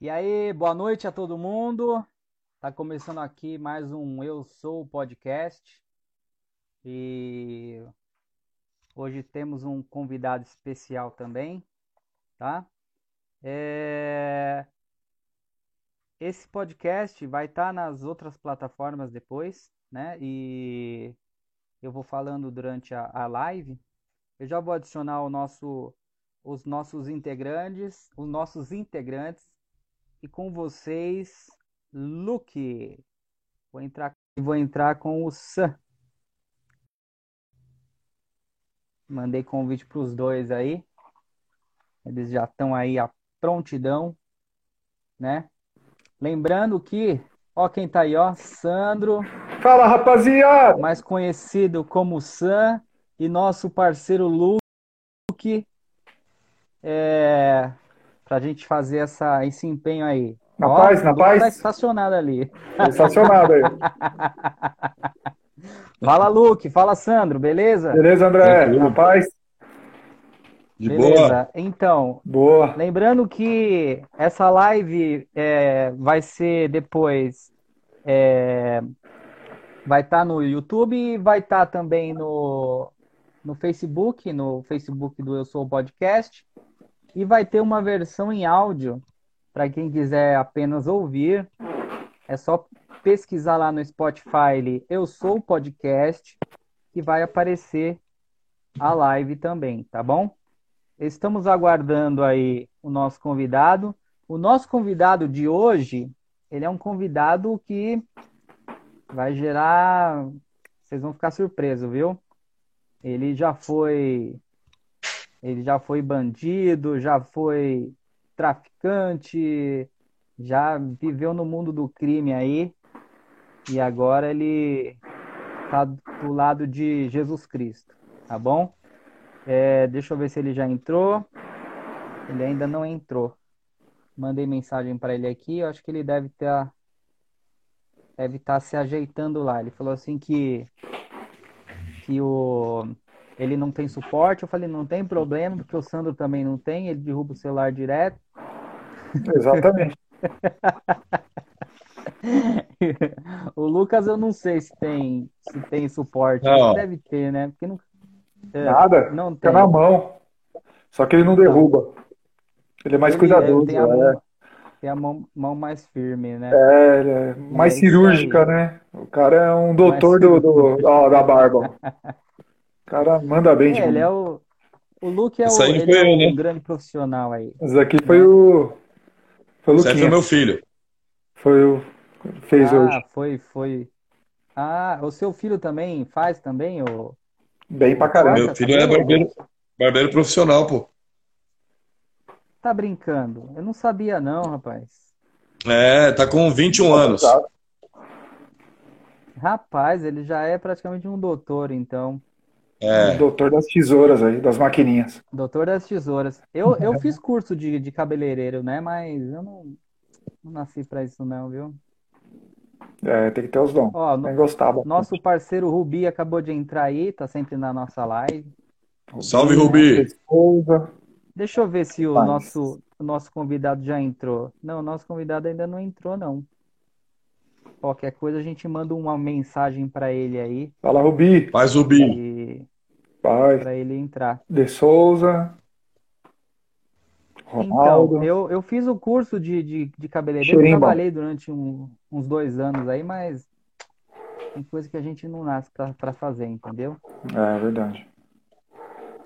E aí, boa noite a todo mundo. Tá começando aqui mais um Eu Sou podcast. E hoje temos um convidado especial também, tá? É... Esse podcast vai estar tá nas outras plataformas depois, né? E eu vou falando durante a, a live. Eu já vou adicionar nosso, os nossos integrantes, os nossos integrantes e com vocês, Luke. Vou entrar, vou entrar com o Sam. Mandei convite para os dois aí. Eles já estão aí à prontidão, né? Lembrando que, ó quem tá aí, ó, Sandro. Fala, rapaziada! Mais conhecido como Sam e nosso parceiro Luke. É, pra gente fazer essa, esse empenho aí. Na Ó, paz, na paz. Tá estacionado ali. Tá estacionado aí. fala, Luke. Fala, Sandro. Beleza? Beleza, André. Na paz. De Beleza. boa. Então, boa. lembrando que essa live é, vai ser depois. É, vai estar tá no YouTube e vai estar tá também no, no Facebook, no Facebook do Eu Sou Podcast. E vai ter uma versão em áudio para quem quiser apenas ouvir. É só pesquisar lá no Spotify Eu Sou o Podcast que vai aparecer a live também, tá bom? Estamos aguardando aí o nosso convidado. O nosso convidado de hoje, ele é um convidado que vai gerar. Vocês vão ficar surpresos, viu? Ele já foi ele já foi bandido, já foi traficante, já viveu no mundo do crime aí. E agora ele tá do lado de Jesus Cristo, tá bom? É, deixa eu ver se ele já entrou. Ele ainda não entrou. Mandei mensagem para ele aqui. Eu acho que ele deve estar deve estar tá se ajeitando lá. Ele falou assim que que o ele não tem suporte. Eu falei, não tem problema, porque o Sandro também não tem, ele derruba o celular direto. Exatamente. o Lucas eu não sei se tem se tem suporte, não. deve ter, né? Porque não é, Nada. Não tem. Fica na mão. Só que ele não derruba. Ele é mais ele cuidadoso. É, tem a, mão, é. tem a mão, mão, mais firme, né? É, ele é mais é cirúrgica, né? O cara é um doutor do, do, do, da barba. cara manda bem é, Ele é o. O Luke é, o, ele é um né? grande profissional aí. Esse aqui foi né? o. Foi o Esse foi meu filho. Foi o. Fez ah, hoje. Ah, foi, foi. Ah, o seu filho também faz também? O... Bem pra caramba. Meu filho é barbeiro, barbeiro profissional, pô. Tá brincando? Eu não sabia, não, rapaz. É, tá com 21 anos. Rapaz, ele já é praticamente um doutor, então. É. Doutor das tesouras aí, das maquininhas. Doutor das tesouras. Eu, eu fiz curso de, de cabeleireiro, né? Mas eu não, não nasci pra isso não, viu? É, tem que ter os dons. Ó, no, gostava. Nosso parceiro Rubi acabou de entrar aí, tá sempre na nossa live. Salve, Rubi! Deixa eu ver se o nosso, o nosso convidado já entrou. Não, o nosso convidado ainda não entrou, não. Qualquer coisa a gente manda uma mensagem para ele aí. Fala, Rubi. Faz, Rubi. E... Para ele entrar. De Souza. Ronaldo. Então, eu, eu fiz o curso de, de, de cabeleireiro, eu trabalhei durante um, uns dois anos aí, mas tem coisa que a gente não nasce para fazer, entendeu? É, é verdade.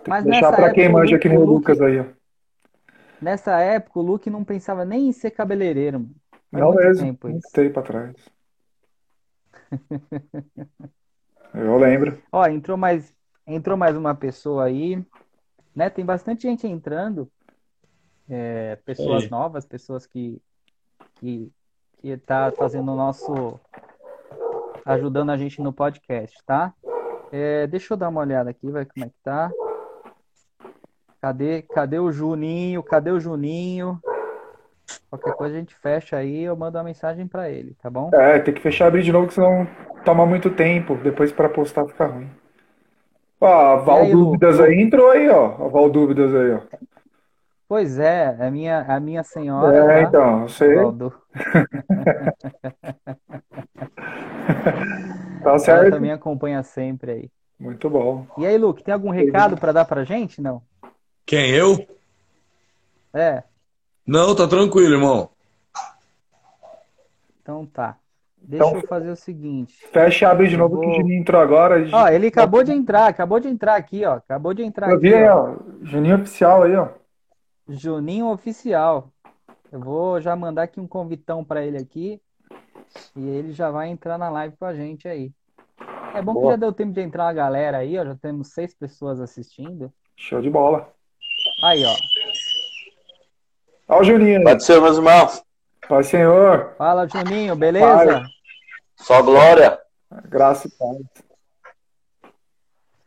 Tem mas que deixar para quem manja que nem o Lucas aí, ó. Nessa época, o Luke não pensava nem em ser cabeleireiro, mano. Não mesmo, tempo isso. Tem para trás. Eu lembro. Ó, entrou mais, entrou mais uma pessoa aí, né? Tem bastante gente entrando, é, pessoas novas, pessoas que que que tá fazendo o nosso ajudando a gente no podcast, tá? É, deixa eu dar uma olhada aqui, vai como é que tá. Cadê, cadê o Juninho? Cadê o Juninho? Qualquer coisa a gente fecha aí, eu mando uma mensagem para ele, tá bom? É, tem que fechar abrir de novo, senão toma muito tempo. Depois para postar fica ruim. Ó, a Val aí, Dúvidas Lu... aí entrou aí, ó. A Val Dúvidas aí, ó. Pois é, a minha, a minha senhora. É, tá? então, você. tá certo. Ela também acompanha sempre aí. Muito bom. E aí, Luke, tem algum recado para dar pra gente? Não? Quem, eu? É. Não, tá tranquilo, irmão. Então tá. Deixa então, eu fazer o seguinte. Fecha e abre de novo vou... que o Juninho entrou agora. Gente... Ó, ele acabou de entrar, acabou de entrar aqui, ó. Acabou de entrar eu aqui. Vi, ó. Juninho oficial aí, ó. Juninho oficial. Eu vou já mandar aqui um convitão para ele aqui. E ele já vai entrar na live com a gente aí. É bom Boa. que já deu tempo de entrar a galera aí, ó. Já temos seis pessoas assistindo. Show de bola. Aí, ó. Olha o Juninho aí. Pode ser, meus irmãos. Pai, Senhor. Fala, Juninho, beleza? Pai. Só glória. Graça e paz.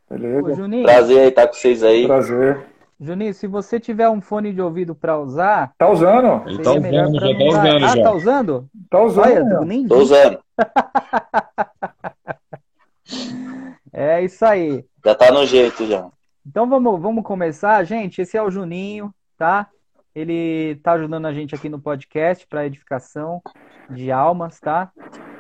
Beleza? Ô, Juninho. Prazer aí estar com vocês aí. Prazer. Juninho, se você tiver um fone de ouvido para usar. Tá usando? Ele tá usando, já tá usando. Ah, já. tá usando? Tá usando. Olha, nem Tô usando. é isso aí. Já tá no jeito já. Então vamos, vamos começar, gente. Esse é o Juninho, tá? Ele tá ajudando a gente aqui no podcast para edificação de almas, tá?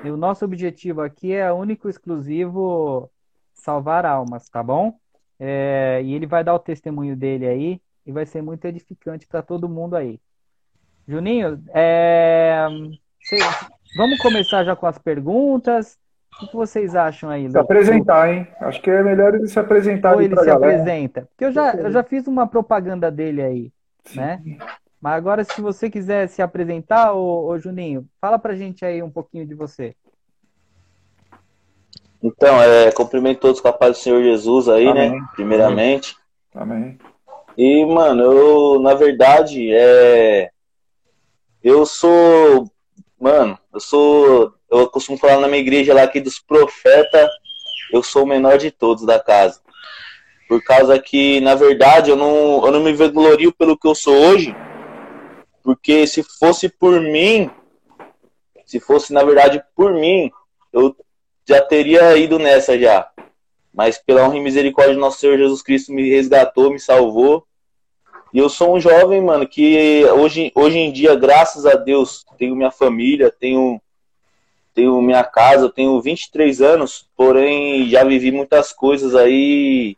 E o nosso objetivo aqui é único e exclusivo salvar almas, tá bom? É, e ele vai dar o testemunho dele aí e vai ser muito edificante para todo mundo aí. Juninho, é, cê, vamos começar já com as perguntas. O que vocês acham aí? Se apresentar, hein? Acho que é melhor ele se apresentar. Ou ele se galera. apresenta. Porque eu já, eu já fiz uma propaganda dele aí. Né? Mas agora, se você quiser se apresentar, ô, ô Juninho, fala pra gente aí um pouquinho de você. Então, é, cumprimento todos com a paz do Senhor Jesus aí, né? Amém. né? Primeiramente. Amém. E, mano, eu, na verdade, é. Eu sou. Mano, eu sou. Eu costumo falar na minha igreja lá aqui dos profetas, eu sou o menor de todos da casa. Por causa que, na verdade, eu não, eu não me vanglorio pelo que eu sou hoje, porque se fosse por mim, se fosse na verdade por mim, eu já teria ido nessa já. Mas pela honra e misericórdia do nosso Senhor Jesus Cristo me resgatou, me salvou. E eu sou um jovem, mano, que hoje, hoje em dia, graças a Deus, tenho minha família, tenho, tenho minha casa, tenho 23 anos, porém já vivi muitas coisas aí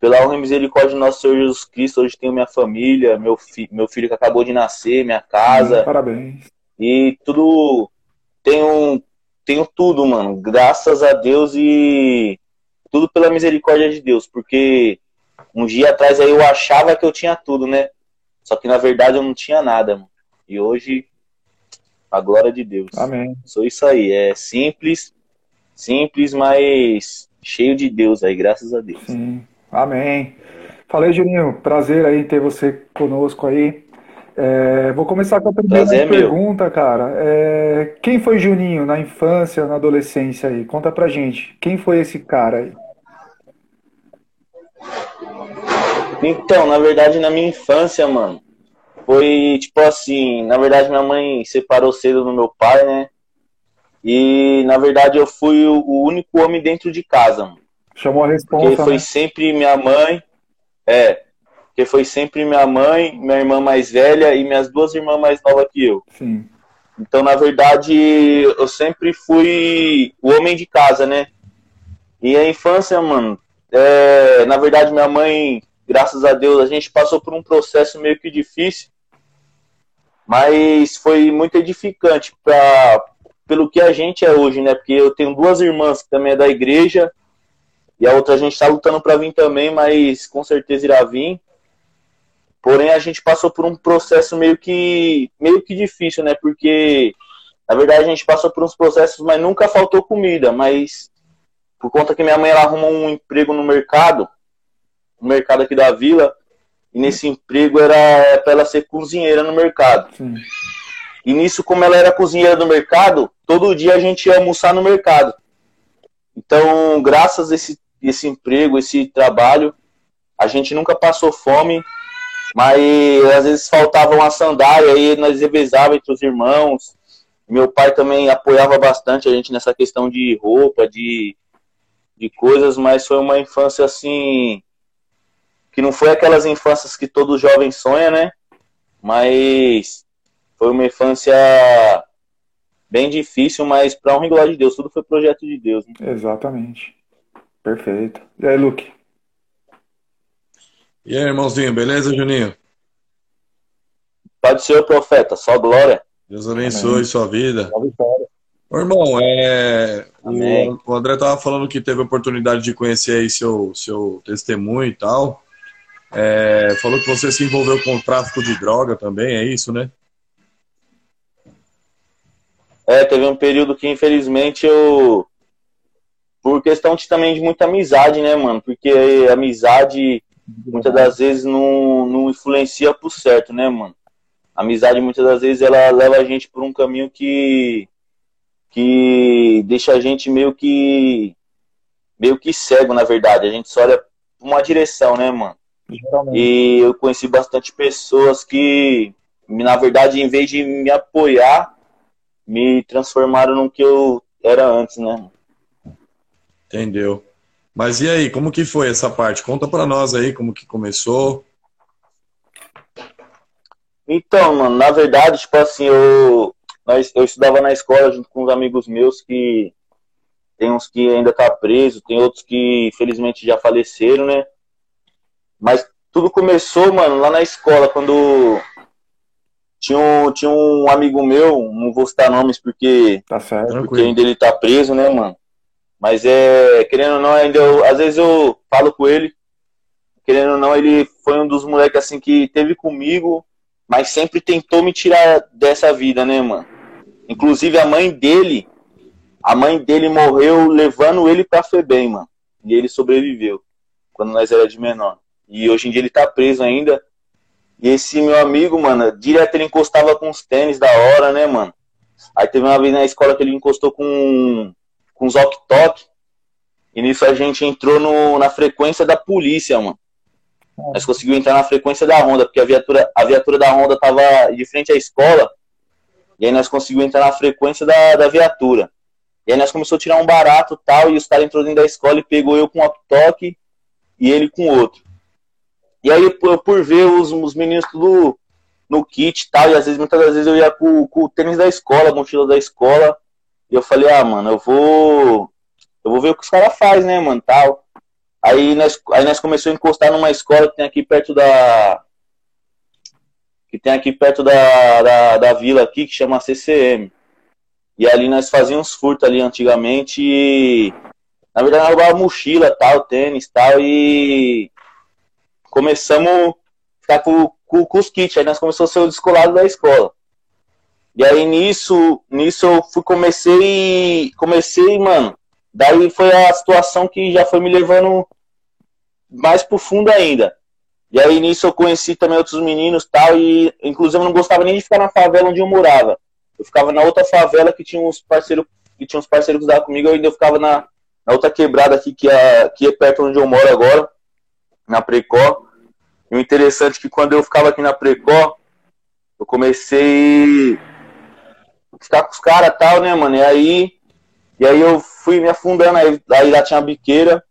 pela honra e misericórdia do nosso Senhor Jesus Cristo, hoje tenho minha família, meu, fi meu filho que acabou de nascer, minha casa. Parabéns. E tudo. Tenho, tenho tudo, mano. Graças a Deus e tudo pela misericórdia de Deus. Porque um dia atrás aí eu achava que eu tinha tudo, né? Só que na verdade eu não tinha nada, mano. E hoje, a glória de Deus. Amém. Sou isso aí. É simples, simples, mas cheio de Deus aí, graças a Deus. Sim. Amém. Falei, Juninho, prazer aí ter você conosco aí. É, vou começar com a primeira prazer, pergunta, meu. cara. É, quem foi Juninho na infância, na adolescência aí? Conta pra gente. Quem foi esse cara aí? Então, na verdade, na minha infância, mano, foi tipo assim, na verdade minha mãe separou cedo do meu pai, né? E na verdade eu fui o único homem dentro de casa, mano. Chamou a resposta. Porque foi né? sempre minha mãe. É. Porque foi sempre minha mãe, minha irmã mais velha e minhas duas irmãs mais novas que eu. Sim. Então, na verdade, eu sempre fui o homem de casa, né? E a infância, mano, é, na verdade, minha mãe, graças a Deus, a gente passou por um processo meio que difícil, mas foi muito edificante pra, pelo que a gente é hoje, né? Porque eu tenho duas irmãs que também é da igreja, e a outra a gente está lutando para vir também, mas com certeza irá vir. Porém, a gente passou por um processo meio que, meio que difícil, né? Porque, na verdade, a gente passou por uns processos, mas nunca faltou comida. Mas, por conta que minha mãe ela arrumou um emprego no mercado, no mercado aqui da vila, e nesse emprego era para ela ser cozinheira no mercado. Sim. E nisso, como ela era cozinheira do mercado, todo dia a gente ia almoçar no mercado. Então, graças a esse esse emprego, esse trabalho. A gente nunca passou fome, mas às vezes faltava uma sandália e nós revezava entre os irmãos. Meu pai também apoiava bastante a gente nessa questão de roupa, de, de coisas, mas foi uma infância assim que não foi aquelas infâncias que todo jovem sonha, né? Mas foi uma infância bem difícil, mas para um e de Deus, tudo foi projeto de Deus. Né? Exatamente. Perfeito. E aí, Luke? E aí, irmãozinho, beleza, Juninho? Pode ser o profeta, só glória. Deus abençoe Amém. sua vida. Ô, irmão, é, o, o, André tava falando que teve a oportunidade de conhecer aí seu, seu testemunho e tal. É, falou que você se envolveu com o tráfico de droga também, é isso, né? É, teve um período que infelizmente eu. Por questão de, também de muita amizade, né, mano? Porque a amizade muitas das vezes não, não influencia pro certo, né, mano? A amizade muitas das vezes ela leva a gente por um caminho que. que deixa a gente meio que. meio que cego, na verdade. A gente só olha uma direção, né, mano? E eu conheci bastante pessoas que, na verdade, em vez de me apoiar, me transformaram no que eu era antes, né? Entendeu. Mas e aí, como que foi essa parte? Conta para nós aí como que começou. Então, mano, na verdade, tipo assim, eu, eu estudava na escola junto com uns amigos meus que tem uns que ainda tá preso, tem outros que felizmente já faleceram, né? Mas tudo começou, mano, lá na escola, quando tinha um, tinha um amigo meu, não vou citar nomes porque, tá certo, porque ainda ele tá preso, né, mano? Mas é, querendo ou não, ainda eu, às vezes eu falo com ele, querendo ou não, ele foi um dos moleques assim que teve comigo, mas sempre tentou me tirar dessa vida, né, mano? Inclusive a mãe dele, a mãe dele morreu levando ele pra FEBEM, mano. E ele sobreviveu, quando nós era de menor. E hoje em dia ele tá preso ainda. E esse meu amigo, mano, direto ele encostava com os tênis da hora, né, mano? Aí teve uma vez na escola que ele encostou com, com os ok E nisso a gente entrou no, na frequência da polícia, mano. Nós conseguimos entrar na frequência da Honda, porque a viatura, a viatura da Honda tava de frente à escola. E aí nós conseguimos entrar na frequência da, da viatura. E aí nós começamos a tirar um barato tal, e os caras entrou dentro da escola e pegou eu com um ok e ele com outro. E aí, por, por ver os, os meninos tudo no kit e tal, e às vezes, muitas das vezes eu ia com, com o tênis da escola, a mochila da escola, e eu falei, ah, mano, eu vou. Eu vou ver o que os caras fazem, né, mano, tal. Aí nós, aí nós começamos a encostar numa escola que tem aqui perto da. Que tem aqui perto da, da, da vila aqui, que chama CCM. E ali nós fazíamos furto ali antigamente e. Na verdade, nós roubava mochila, tal, tênis, tal, e começamos a ficar com, com, com os kits. Aí nós começamos a ser o descolado da escola. E aí nisso, nisso eu fui, comecei, comecei, mano. Daí foi a situação que já foi me levando mais pro fundo ainda. E aí nisso eu conheci também outros meninos tal, e inclusive eu não gostava nem de ficar na favela onde eu morava. Eu ficava na outra favela que tinha uns parceiros que tinha uns parceiros que comigo, eu ainda ficava na, na outra quebrada aqui, que é, que é perto onde eu moro agora, na Precó. E o interessante é que quando eu ficava aqui na Precó, eu comecei ficar com os caras e tal, né, mano? E aí, e aí eu fui me afundando, aí, aí lá tinha a biqueira.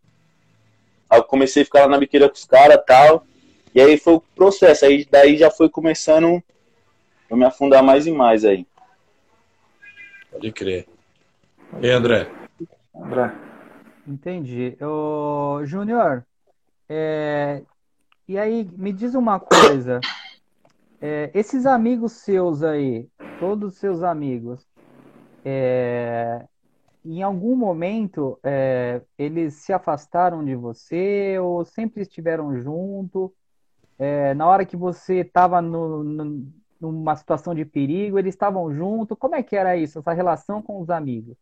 Aí eu comecei a ficar lá na biqueira com os caras e tal. E aí foi o processo. Aí daí já foi começando a me afundar mais e mais aí. Pode crer. E André? André. Entendi. Ô, Júnior, é, e aí, me diz uma coisa. É, esses amigos seus aí, todos os seus amigos, é, em algum momento é, eles se afastaram de você ou sempre estiveram junto? É, na hora que você estava numa situação de perigo, eles estavam junto? Como é que era isso, essa relação com os amigos?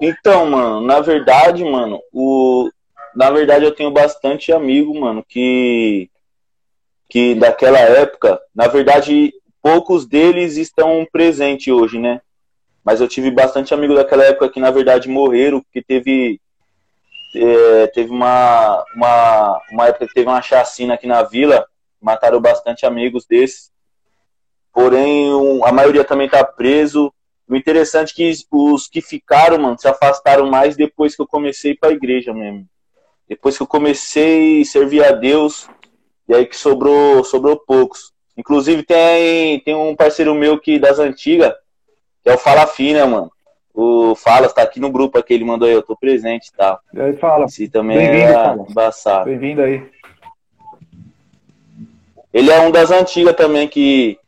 Então, mano, na verdade, mano, o, na verdade eu tenho bastante amigo, mano, que que daquela época, na verdade, poucos deles estão presentes hoje, né? Mas eu tive bastante amigo daquela época que na verdade morreram, que teve é, teve uma, uma uma época que teve uma chacina aqui na vila, mataram bastante amigos desses. Porém, um, a maioria também tá preso. O interessante é que os que ficaram, mano, se afastaram mais depois que eu comecei para a igreja mesmo. Depois que eu comecei a servir a Deus, e aí que sobrou, sobrou poucos. Inclusive tem, tem um parceiro meu que das antigas, que é o Fala Fina, mano. O Falas tá aqui no grupo aqui, ele mandou aí, eu tô presente e tal. E aí, fala. Esse também é embaçado. Bem-vindo aí. Ele é um das antigas também que,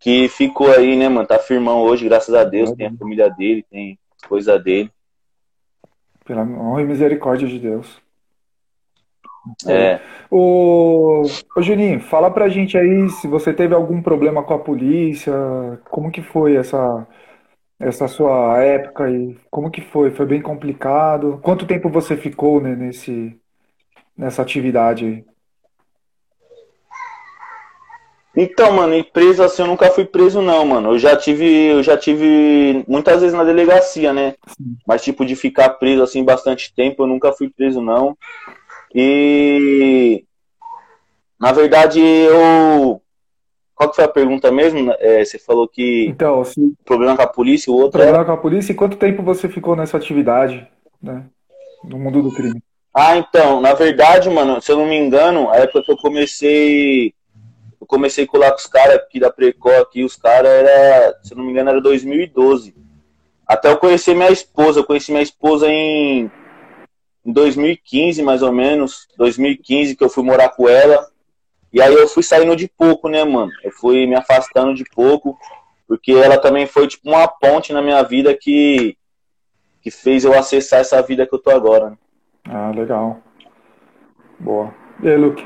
que ficou aí, né, mano? Tá firmão hoje, graças a Deus. Tem a família dele, tem coisa dele. Pela honra e misericórdia de Deus. É. O, o Juninho, fala pra gente aí se você teve algum problema com a polícia, como que foi essa, essa sua época e como que foi? Foi bem complicado? Quanto tempo você ficou né, nesse, nessa atividade aí? Então, mano, em preso assim eu nunca fui preso não, mano. Eu já tive, eu já tive muitas vezes na delegacia, né? Sim. Mas tipo de ficar preso assim bastante tempo, eu nunca fui preso não. E na verdade eu qual que foi a pergunta mesmo? É, você falou que então, se... problema com a polícia, o outro problema com a polícia. E quanto tempo você ficou nessa atividade, né? No mundo do crime? Ah, então, na verdade, mano, se eu não me engano, a época que eu comecei eu comecei a colar com os caras aqui da Precó, aqui, os caras era, se não me engano, era 2012. Até eu conhecer minha esposa, eu conheci minha esposa em, em 2015, mais ou menos, 2015, que eu fui morar com ela. E aí eu fui saindo de pouco, né, mano? Eu fui me afastando de pouco, porque ela também foi tipo uma ponte na minha vida que, que fez eu acessar essa vida que eu tô agora. Né? Ah, legal. Boa. E aí, Luke?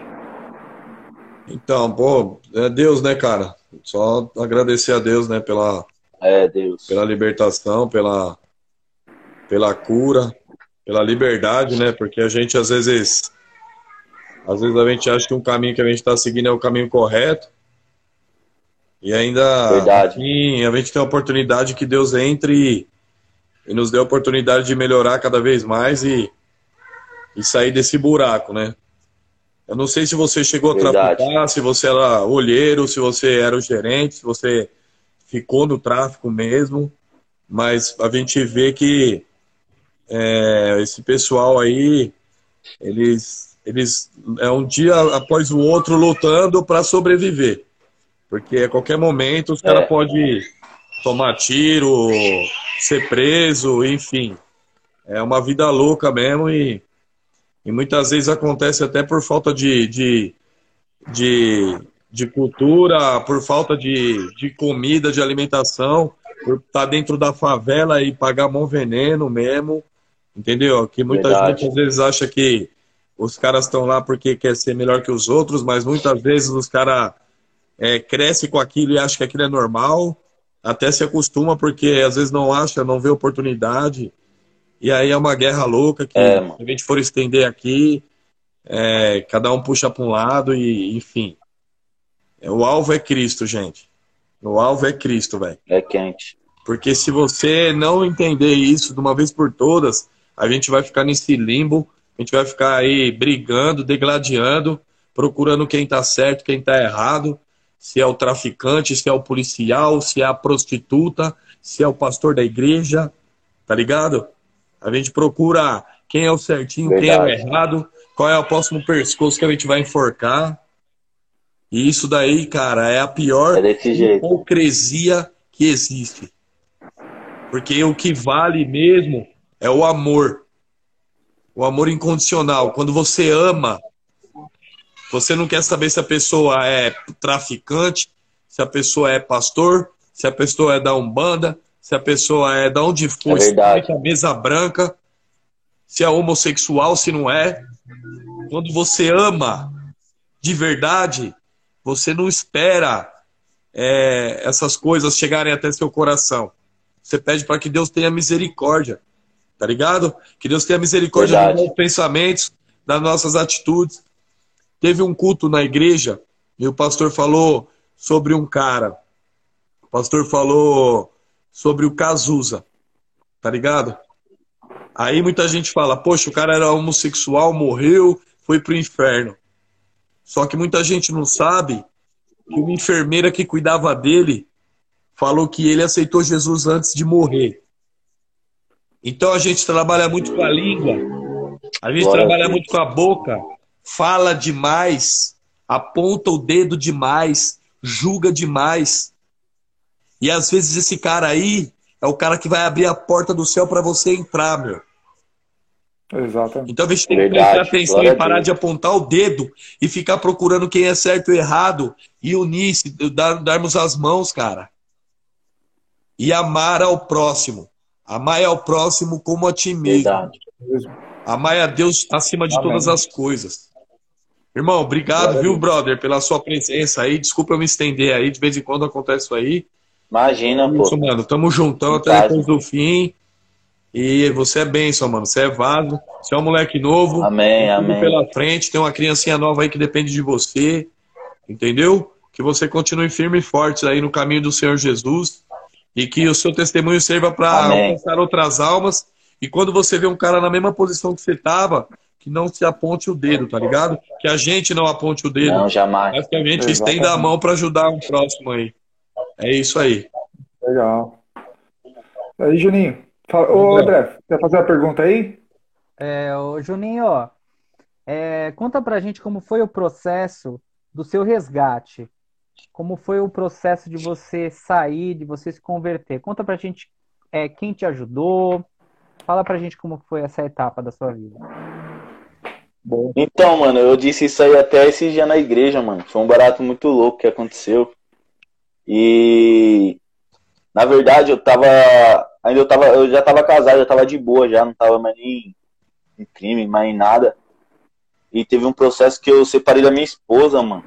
Então, pô, é Deus, né, cara? Só agradecer a Deus, né, pela, é, Deus. pela libertação, pela, pela cura, pela liberdade, né? Porque a gente às vezes, às vezes a gente acha que um caminho que a gente está seguindo é o caminho correto. E ainda Verdade. A gente tem a oportunidade que Deus entre e, e nos dê a oportunidade de melhorar cada vez mais e, e sair desse buraco, né? Eu não sei se você chegou a Verdade. traficar, se você era olheiro, se você era o gerente, se você ficou no tráfico mesmo, mas a gente vê que é, esse pessoal aí, eles, eles é um dia após o outro lutando para sobreviver, porque a qualquer momento os é. caras podem tomar tiro, ser preso, enfim, é uma vida louca mesmo e e muitas vezes acontece até por falta de, de, de, de cultura, por falta de, de comida, de alimentação, por estar tá dentro da favela e pagar mão veneno mesmo, entendeu? Que muita Verdade. gente às vezes acha que os caras estão lá porque quer ser melhor que os outros, mas muitas vezes os caras é, crescem com aquilo e acham que aquilo é normal, até se acostuma porque às vezes não acha, não vê oportunidade. E aí é uma guerra louca que, é, se a gente for estender aqui, é, cada um puxa para um lado e, enfim. O alvo é Cristo, gente. O alvo é Cristo, velho. É quente. Porque se você não entender isso de uma vez por todas, a gente vai ficar nesse limbo, a gente vai ficar aí brigando, degladiando, procurando quem tá certo, quem tá errado, se é o traficante, se é o policial, se é a prostituta, se é o pastor da igreja, tá ligado? A gente procura quem é o certinho, Verdade. quem é o errado, qual é o próximo pescoço que a gente vai enforcar. E isso daí, cara, é a pior é hipocrisia que existe. Porque o que vale mesmo é o amor. O amor incondicional. Quando você ama, você não quer saber se a pessoa é traficante, se a pessoa é pastor, se a pessoa é da Umbanda, se a pessoa é da onde for, é se é camisa branca, se é homossexual, se não é. Quando você ama de verdade, você não espera é, essas coisas chegarem até seu coração. Você pede para que Deus tenha misericórdia, tá ligado? Que Deus tenha misericórdia verdade. dos nossos pensamentos, das nossas atitudes. Teve um culto na igreja e o pastor falou sobre um cara. O pastor falou sobre o Cazuza, tá ligado? Aí muita gente fala, poxa, o cara era homossexual, morreu, foi pro inferno. Só que muita gente não sabe que uma enfermeira que cuidava dele falou que ele aceitou Jesus antes de morrer. Então a gente trabalha muito com a língua A gente Glória trabalha a muito com a boca, fala demais, aponta o dedo demais, julga demais. E às vezes esse cara aí é o cara que vai abrir a porta do céu para você entrar, meu. Exatamente. Então a gente tem que prestar atenção e parar de apontar o dedo e ficar procurando quem é certo e errado e unir, dar, darmos as mãos, cara. E amar ao próximo. Amar ao próximo como a ti mesmo. Verdade. Amar a Deus acima de Amém. todas as coisas. Irmão, obrigado, Glória viu, brother, pela sua presença aí. Desculpa eu me estender aí, de vez em quando acontece isso aí. Imagina, Isso, pô. mano, tamo juntão até depois do fim. E você é bênção, mano. Você é vaso. Você é um moleque novo. Amém, amém. pela frente. Tem uma criancinha nova aí que depende de você. Entendeu? Que você continue firme e forte aí no caminho do Senhor Jesus. E que o seu testemunho sirva para alcançar outras almas. E quando você vê um cara na mesma posição que você tava, que não se aponte o dedo, tá ligado? Que a gente não aponte o dedo. Não, jamais. Mas que a gente Exatamente. estenda a mão para ajudar um próximo aí. É isso aí. Legal. Aí, Juninho. Fala, ô, André, quer fazer a pergunta aí? É, ô, Juninho, ó, é, conta pra gente como foi o processo do seu resgate. Como foi o processo de você sair, de você se converter. Conta pra gente é, quem te ajudou. Fala pra gente como foi essa etapa da sua vida. Então, mano, eu disse isso aí até esse dia na igreja, mano. Foi um barato muito louco que aconteceu. E na verdade eu tava. Ainda eu tava. Eu já tava casado, já tava de boa, já não tava mais nem em crime, mais em nada. E teve um processo que eu separei da minha esposa, mano.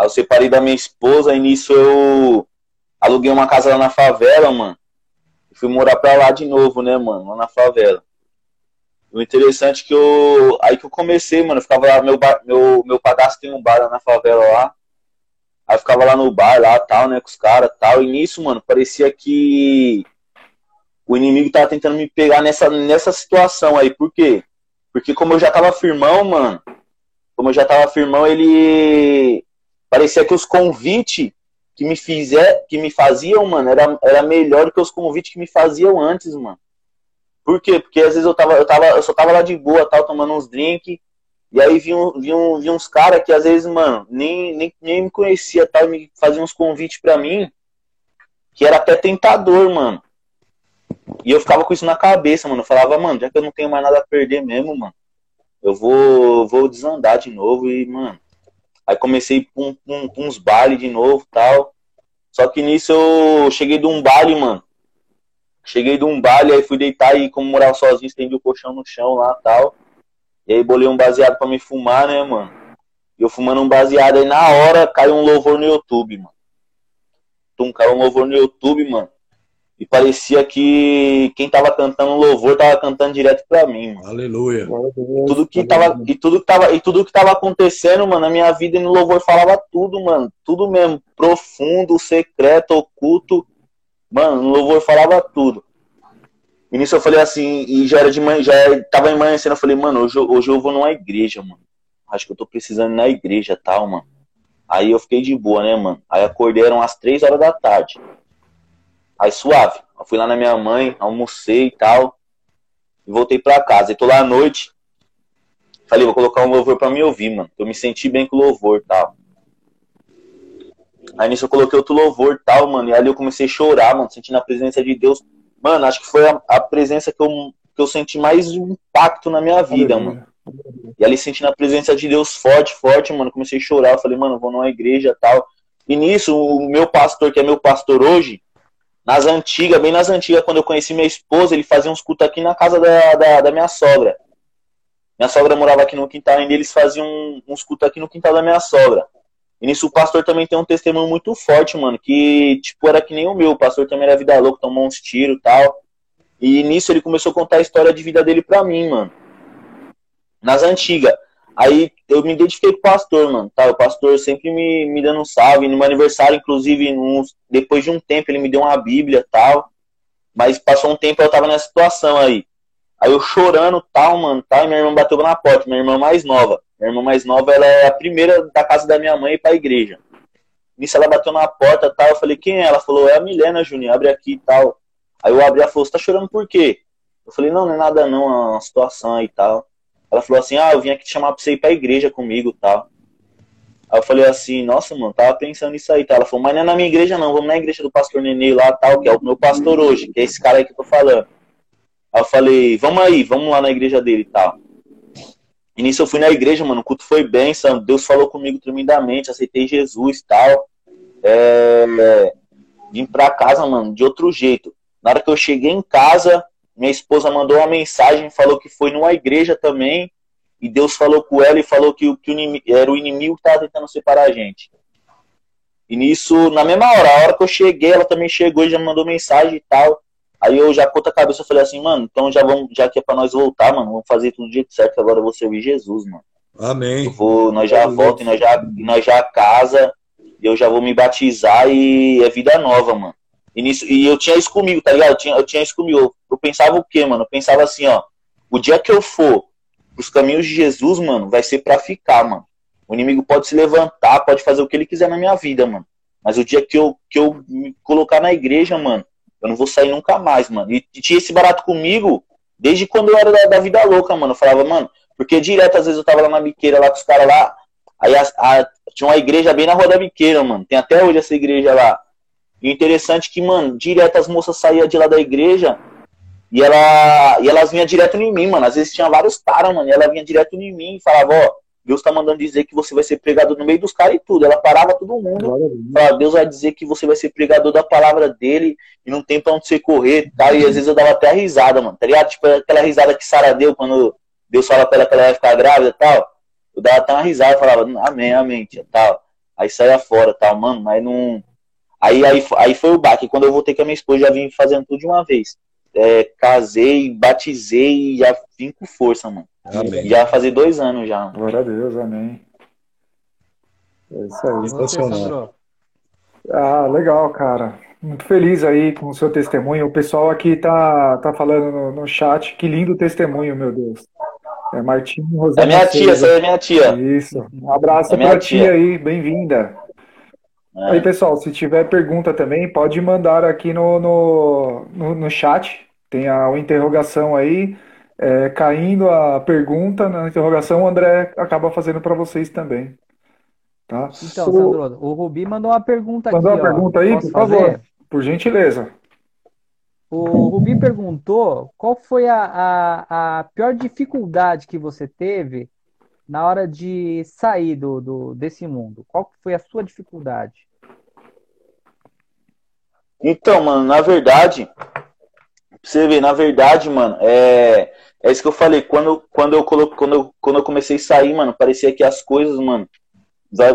Aí eu separei da minha esposa e nisso eu aluguei uma casa lá na favela, mano. Fui morar pra lá de novo, né, mano? Lá na favela. O interessante é que eu. Aí que eu comecei, mano. Eu ficava lá, meu, bar, meu, meu padastro tem um bar lá na favela lá. Aí ficava lá no bar, lá, tal, né, com os caras, tal. E nisso, mano, parecia que o inimigo tava tentando me pegar nessa, nessa situação aí. Por quê? Porque como eu já tava firmão, mano, como eu já tava firmão, ele... Parecia que os convites que me fizer, que me faziam, mano, era, era melhor do que os convites que me faziam antes, mano. Por quê? Porque às vezes eu tava, eu tava, eu só tava lá de boa, tal, tomando uns drinks, e aí vi, um, vi, um, vi uns caras que às vezes, mano, nem, nem, nem me conhecia, tal, me faziam uns convites pra mim, que era até tentador, mano. E eu ficava com isso na cabeça, mano. Eu falava, mano, já que eu não tenho mais nada a perder mesmo, mano, eu vou, vou desandar de novo e, mano. Aí comecei com, uns bailes de novo tal. Só que nisso eu cheguei de um baile, mano. Cheguei de um baile, aí fui deitar e como morava sozinho, estendi o colchão no chão lá tal. E aí bolei um baseado pra me fumar, né, mano? E eu fumando um baseado aí na hora caiu um louvor no YouTube, mano. Tum, caiu um louvor no YouTube, mano. E parecia que quem tava cantando louvor tava cantando direto pra mim, mano. Aleluia. Tudo que tava, e tudo que tava, e tudo que tava acontecendo, mano, na minha vida e no louvor falava tudo, mano. Tudo mesmo. Profundo, secreto, oculto. Mano, no louvor falava tudo. E nisso eu falei assim, e já era de manhã, já tava amanhecendo, eu falei, mano, hoje, hoje eu vou numa igreja, mano. Acho que eu tô precisando ir na igreja tal, mano. Aí eu fiquei de boa, né, mano? Aí acordei, eram as três horas da tarde. Aí suave. Eu fui lá na minha mãe, almocei e tal. E voltei pra casa. E tô lá à noite. Falei, vou colocar um louvor pra me ouvir, mano. Eu me senti bem com o louvor e tal. Aí nisso eu coloquei outro louvor e tal, mano. E ali eu comecei a chorar, mano, sentindo a presença de Deus Mano, acho que foi a, a presença que eu, que eu senti mais impacto na minha vida, mano. E ali sentindo a presença de Deus forte, forte, mano. Comecei a chorar. Falei, mano, vou numa igreja tal. E nisso, o meu pastor, que é meu pastor hoje, nas antigas, bem nas antigas, quando eu conheci minha esposa, ele fazia uns cultos aqui na casa da, da, da minha sogra. Minha sogra morava aqui no quintal, e eles faziam uns cultos aqui no quintal da minha sogra. E nisso o pastor também tem um testemunho muito forte, mano, que, tipo, era que nem o meu. O pastor também era vida louca, tomou uns tiros e tal. E nisso ele começou a contar a história de vida dele pra mim, mano. Nas antigas. Aí eu me identifiquei com o pastor, mano. Tá? O pastor sempre me, me dando um salve. No meu aniversário, inclusive, nos, depois de um tempo, ele me deu uma Bíblia tal. Mas passou um tempo eu tava nessa situação aí. Aí eu chorando tal, mano, tal, e minha irmã bateu na porta, minha irmã mais nova. Minha irmã mais nova, ela é a primeira da casa da minha mãe para a igreja. Nisso ela bateu na porta tal. Eu falei, quem é? Ela falou, é a Milena, Juninho, abre aqui e tal. Aí eu abri a falou, você tá chorando por quê? Eu falei, não, não é nada não, é uma situação e tal. Ela falou assim, ah, eu vim aqui te chamar pra você ir pra igreja comigo tal. Aí eu falei assim, nossa, mano, tava pensando nisso aí, tá? Ela falou, mas não é na minha igreja não, vamos na igreja do pastor Nenê lá, tal, que é o meu pastor hoje, que é esse cara aí que eu tô falando. Aí eu falei, vamos aí, vamos lá na igreja dele tal. E nisso eu fui na igreja, mano, o culto foi bem, Deus falou comigo tremendamente, aceitei Jesus tal. É, vim pra casa, mano, de outro jeito. Na hora que eu cheguei em casa, minha esposa mandou uma mensagem, falou que foi numa igreja também, e Deus falou com ela e falou que, que o, era o inimigo que estava tentando separar a gente. E nisso, na mesma hora, a hora que eu cheguei, ela também chegou e já mandou mensagem e tal. Aí eu já conta a cabeça, eu falei assim, mano, então já vamos, já que é pra nós voltar, mano, vamos fazer tudo do jeito certo, agora eu vou servir Jesus, mano. Amém. Eu vou, nós já voltamos, nós já, nós já casa, e eu já vou me batizar e é vida nova, mano. E, nisso, e eu tinha isso comigo, tá ligado? Eu tinha, eu tinha isso comigo. Eu pensava o quê, mano? Eu pensava assim, ó, o dia que eu for os caminhos de Jesus, mano, vai ser para ficar, mano. O inimigo pode se levantar, pode fazer o que ele quiser na minha vida, mano. Mas o dia que eu, que eu me colocar na igreja, mano, eu não vou sair nunca mais, mano. E tinha esse barato comigo desde quando eu era da, da vida louca, mano. Eu falava, mano, porque direto às vezes eu tava lá na biqueira, lá com os caras lá. Aí a, a, tinha uma igreja bem na rua da biqueira, mano. Tem até hoje essa igreja lá. E o interessante é que, mano, direto as moças saíam de lá da igreja e, ela, e elas vinham direto em mim, mano. Às vezes tinha vários caras, mano. E ela vinha direto em mim e falava, ó, Deus tá mandando dizer que você vai ser pregador no meio dos caras e tudo. Ela parava todo mundo. Falava, Deus vai dizer que você vai ser pregador da palavra dele e não tem pra onde você correr tal. E às vezes eu dava até a risada, mano. Tá ligado? Tipo aquela risada que Sara deu quando Deus fala pra ela que ela vai ficar grávida e tal. Eu dava até uma risada, falava, amém, amém, tia, tal. Aí saia fora, tal, mano, mas não. Aí, aí, aí foi o baque. Quando eu voltei com a minha esposa, já vim fazendo tudo de uma vez é, casei, batizei e já vim com força, mano. Amém. Já fazer dois anos já. Glória a Deus, amém. É isso aí. Sensacional. Ah, legal, cara. Muito feliz aí com o seu testemunho. O pessoal aqui tá, tá falando no, no chat. Que lindo testemunho, meu Deus. É Martinho Rosana. É minha tia, essa é minha tia. Isso. Um abraço é pra tia, tia aí, bem-vinda. É. Aí, pessoal, se tiver pergunta também, pode mandar aqui no, no, no, no chat. Tem a, a interrogação aí. É, caindo a pergunta na interrogação, o André acaba fazendo para vocês também. Tá? Então, Sandro, o Rubi mandou uma pergunta mandou aqui. Mandou uma pergunta aí, por fazer? favor, por gentileza. O Rubi perguntou qual foi a, a, a pior dificuldade que você teve na hora de sair do, do, desse mundo? Qual foi a sua dificuldade? Então, mano, na verdade, você vê, na verdade, mano, é, é isso que eu falei. Quando, quando, eu colo, quando, eu, quando eu comecei a sair, mano, parecia que as coisas, mano,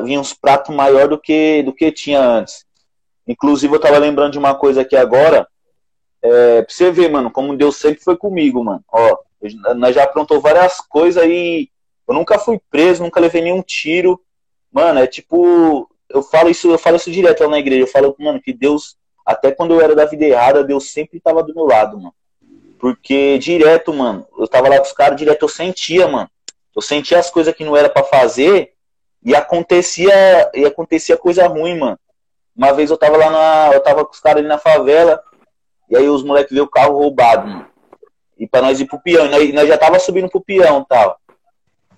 vinham uns pratos maior do que, do que tinha antes. Inclusive, eu tava lembrando de uma coisa aqui agora. É, pra você ver, mano, como Deus sempre foi comigo, mano. Ó, nós já aprontou várias coisas e eu nunca fui preso, nunca levei nenhum tiro. Mano, é tipo. Eu falo isso, eu falo isso direto lá na igreja. Eu falo, mano, que Deus, até quando eu era da vida errada, Deus sempre tava do meu lado, mano. Porque direto, mano, eu tava lá com os caras, direto eu sentia, mano. Eu sentia as coisas que não era para fazer e acontecia, e acontecia coisa ruim, mano. Uma vez eu tava lá na. Eu tava com os caras ali na favela, e aí os moleques viram o carro roubado, mano. E pra nós ir pro peão. E nós, nós já tava subindo pro peão tal.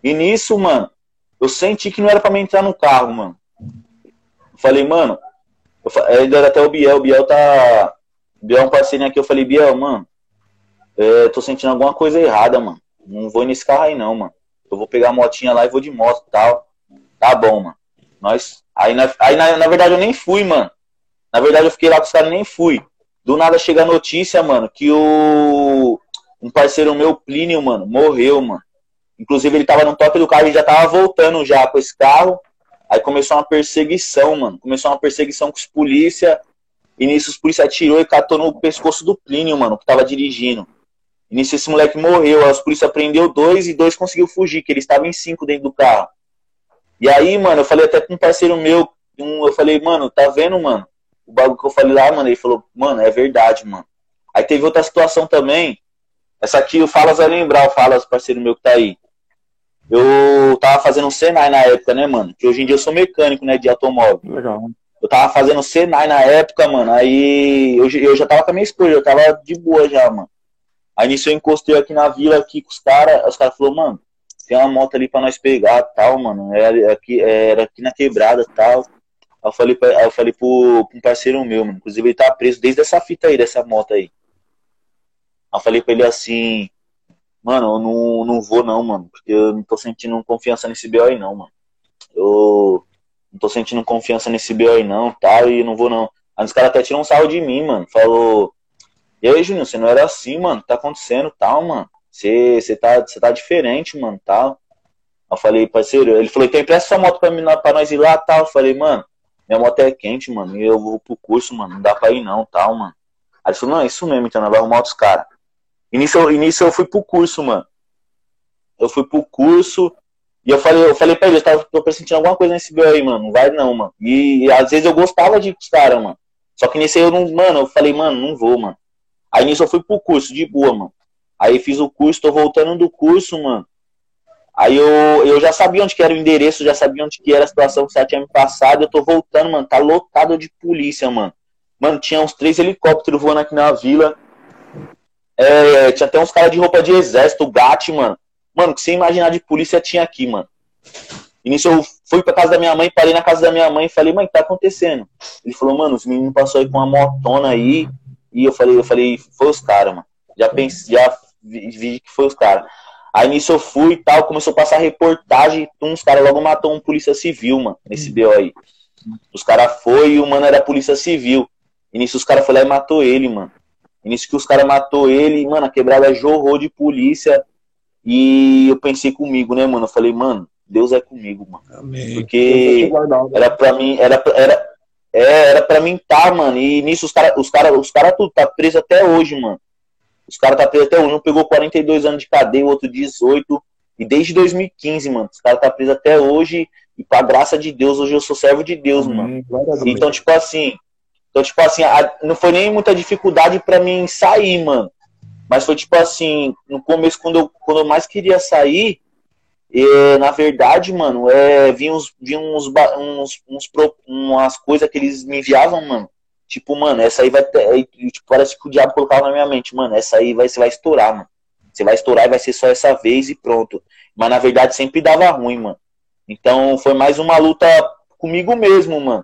E nisso, mano, eu senti que não era pra mim entrar no carro, mano. Eu falei, mano, eu, ainda era até o Biel, o Biel tá. O Biel é um parceirinho aqui, eu falei, Biel, mano, é, tô sentindo alguma coisa errada, mano. Não vou nesse carro aí não, mano. Eu vou pegar a motinha lá e vou de moto e tal. Tá bom, mano. Nós. Aí, na, aí na, na verdade eu nem fui, mano. Na verdade eu fiquei lá com os caras e nem fui. Do nada chega a notícia, mano, que o. Um parceiro meu, Plínio, mano, morreu, mano. Inclusive, ele tava no toque do carro e já tava voltando já com esse carro. Aí começou uma perseguição, mano. Começou uma perseguição com os polícia. E nisso os polícia atirou e catou no pescoço do Plínio, mano, que tava dirigindo. E nisso esse moleque morreu. Os polícia prendeu dois e dois conseguiu fugir, que eles estavam em cinco dentro do carro. E aí, mano, eu falei até com um parceiro meu, eu falei, mano, tá vendo, mano? O bagulho que eu falei lá, mano, ele falou, mano, é verdade, mano. Aí teve outra situação também. Essa aqui o Falas vai lembrar, o Falas, parceiro meu que tá aí. Eu tava fazendo um Senai na época, né, mano? Que hoje em dia eu sou mecânico, né, de automóvel. Legal. Eu tava fazendo Senai na época, mano. Aí eu, eu já tava com a minha esposa, eu tava de boa já, mano. Aí nisso eu encostei aqui na vila aqui com os caras, os caras falaram, mano, tem uma moto ali pra nós pegar tal, mano. Era aqui, era aqui na quebrada tal. Aí eu falei, pra, eu falei pro, pro um parceiro meu, mano. Inclusive ele tá preso desde essa fita aí, dessa moto aí. Aí eu falei pra ele assim, mano, eu não, não vou não, mano, porque eu não tô sentindo confiança nesse BO aí não, mano. Eu não tô sentindo confiança nesse BO aí não, tal, e não vou não. Aí os caras até tiram um sarro de mim, mano. Falou, e aí, Juninho, você não era assim, mano, tá acontecendo tal, mano. Você, você, tá, você tá diferente, mano, tal. Eu falei, parceiro, ele falou, tem empresta sua moto pra, mim, pra nós ir lá, tal. Eu falei, mano, minha moto é quente, mano, e eu vou pro curso, mano, não dá pra ir não, tal, mano. Aí ele falou, não, é isso mesmo, então, nós vamos arrumar outros caras. Início, início eu fui pro curso, mano. Eu fui pro curso e eu falei, eu falei pra ele, eu tava tô pressentindo alguma coisa nesse BO aí, mano. Não vai não, mano. E, e às vezes eu gostava de os mano. Só que nesse aí eu não, mano, eu falei, mano, não vou, mano. Aí nisso eu fui pro curso, de boa, mano. Aí fiz o curso, tô voltando do curso, mano. Aí eu, eu já sabia onde que era o endereço, já sabia onde que era a situação que você tinha me passado. Eu tô voltando, mano. Tá lotado de polícia, mano. Mano, tinha uns três helicópteros voando aqui na vila. É, tinha até uns caras de roupa de exército, GAT, mano. Mano, que você imaginar de polícia tinha aqui, mano. Início eu fui pra casa da minha mãe, parei na casa da minha mãe e falei, mãe, o que tá acontecendo? Ele falou, mano, os meninos passaram aí com uma motona aí. E eu falei, eu falei, foi os caras, mano. Já pensei, já vi, vi, que foi os caras. Aí nisso eu fui e tal, começou a passar reportagem, uns caras logo matou um polícia civil, mano, nesse BO aí. Os caras foi e o mano era polícia civil. E nisso os caras foram lá e matou ele, mano. E nisso que os caras matou ele, mano, a quebrada jorrou de polícia. E eu pensei comigo, né, mano? Eu falei, mano, Deus é comigo, mano. Amém. Porque era pra mim, era, era, é, era pra mim tá, mano. E nisso os caras, os caras, os caras tudo tá preso até hoje, mano. Os caras tá preso até hoje. Um pegou 42 anos de cadeia, o outro 18. E desde 2015, mano. Os caras tá preso até hoje. E pra graça de Deus, hoje eu sou servo de Deus, Amém. mano. Então, tipo assim. Então, tipo assim, a, não foi nem muita dificuldade para mim sair, mano. Mas foi tipo assim, no começo, quando eu, quando eu mais queria sair, é, na verdade, mano, é, vinha, uns, uns, uns, uns, umas coisas que eles me enviavam, mano. Tipo, mano, essa aí vai ter. Tipo, parece que o diabo colocava na minha mente, mano, essa aí vai, você vai estourar, mano. Você vai estourar e vai ser só essa vez e pronto. Mas na verdade sempre dava ruim, mano. Então foi mais uma luta comigo mesmo, mano.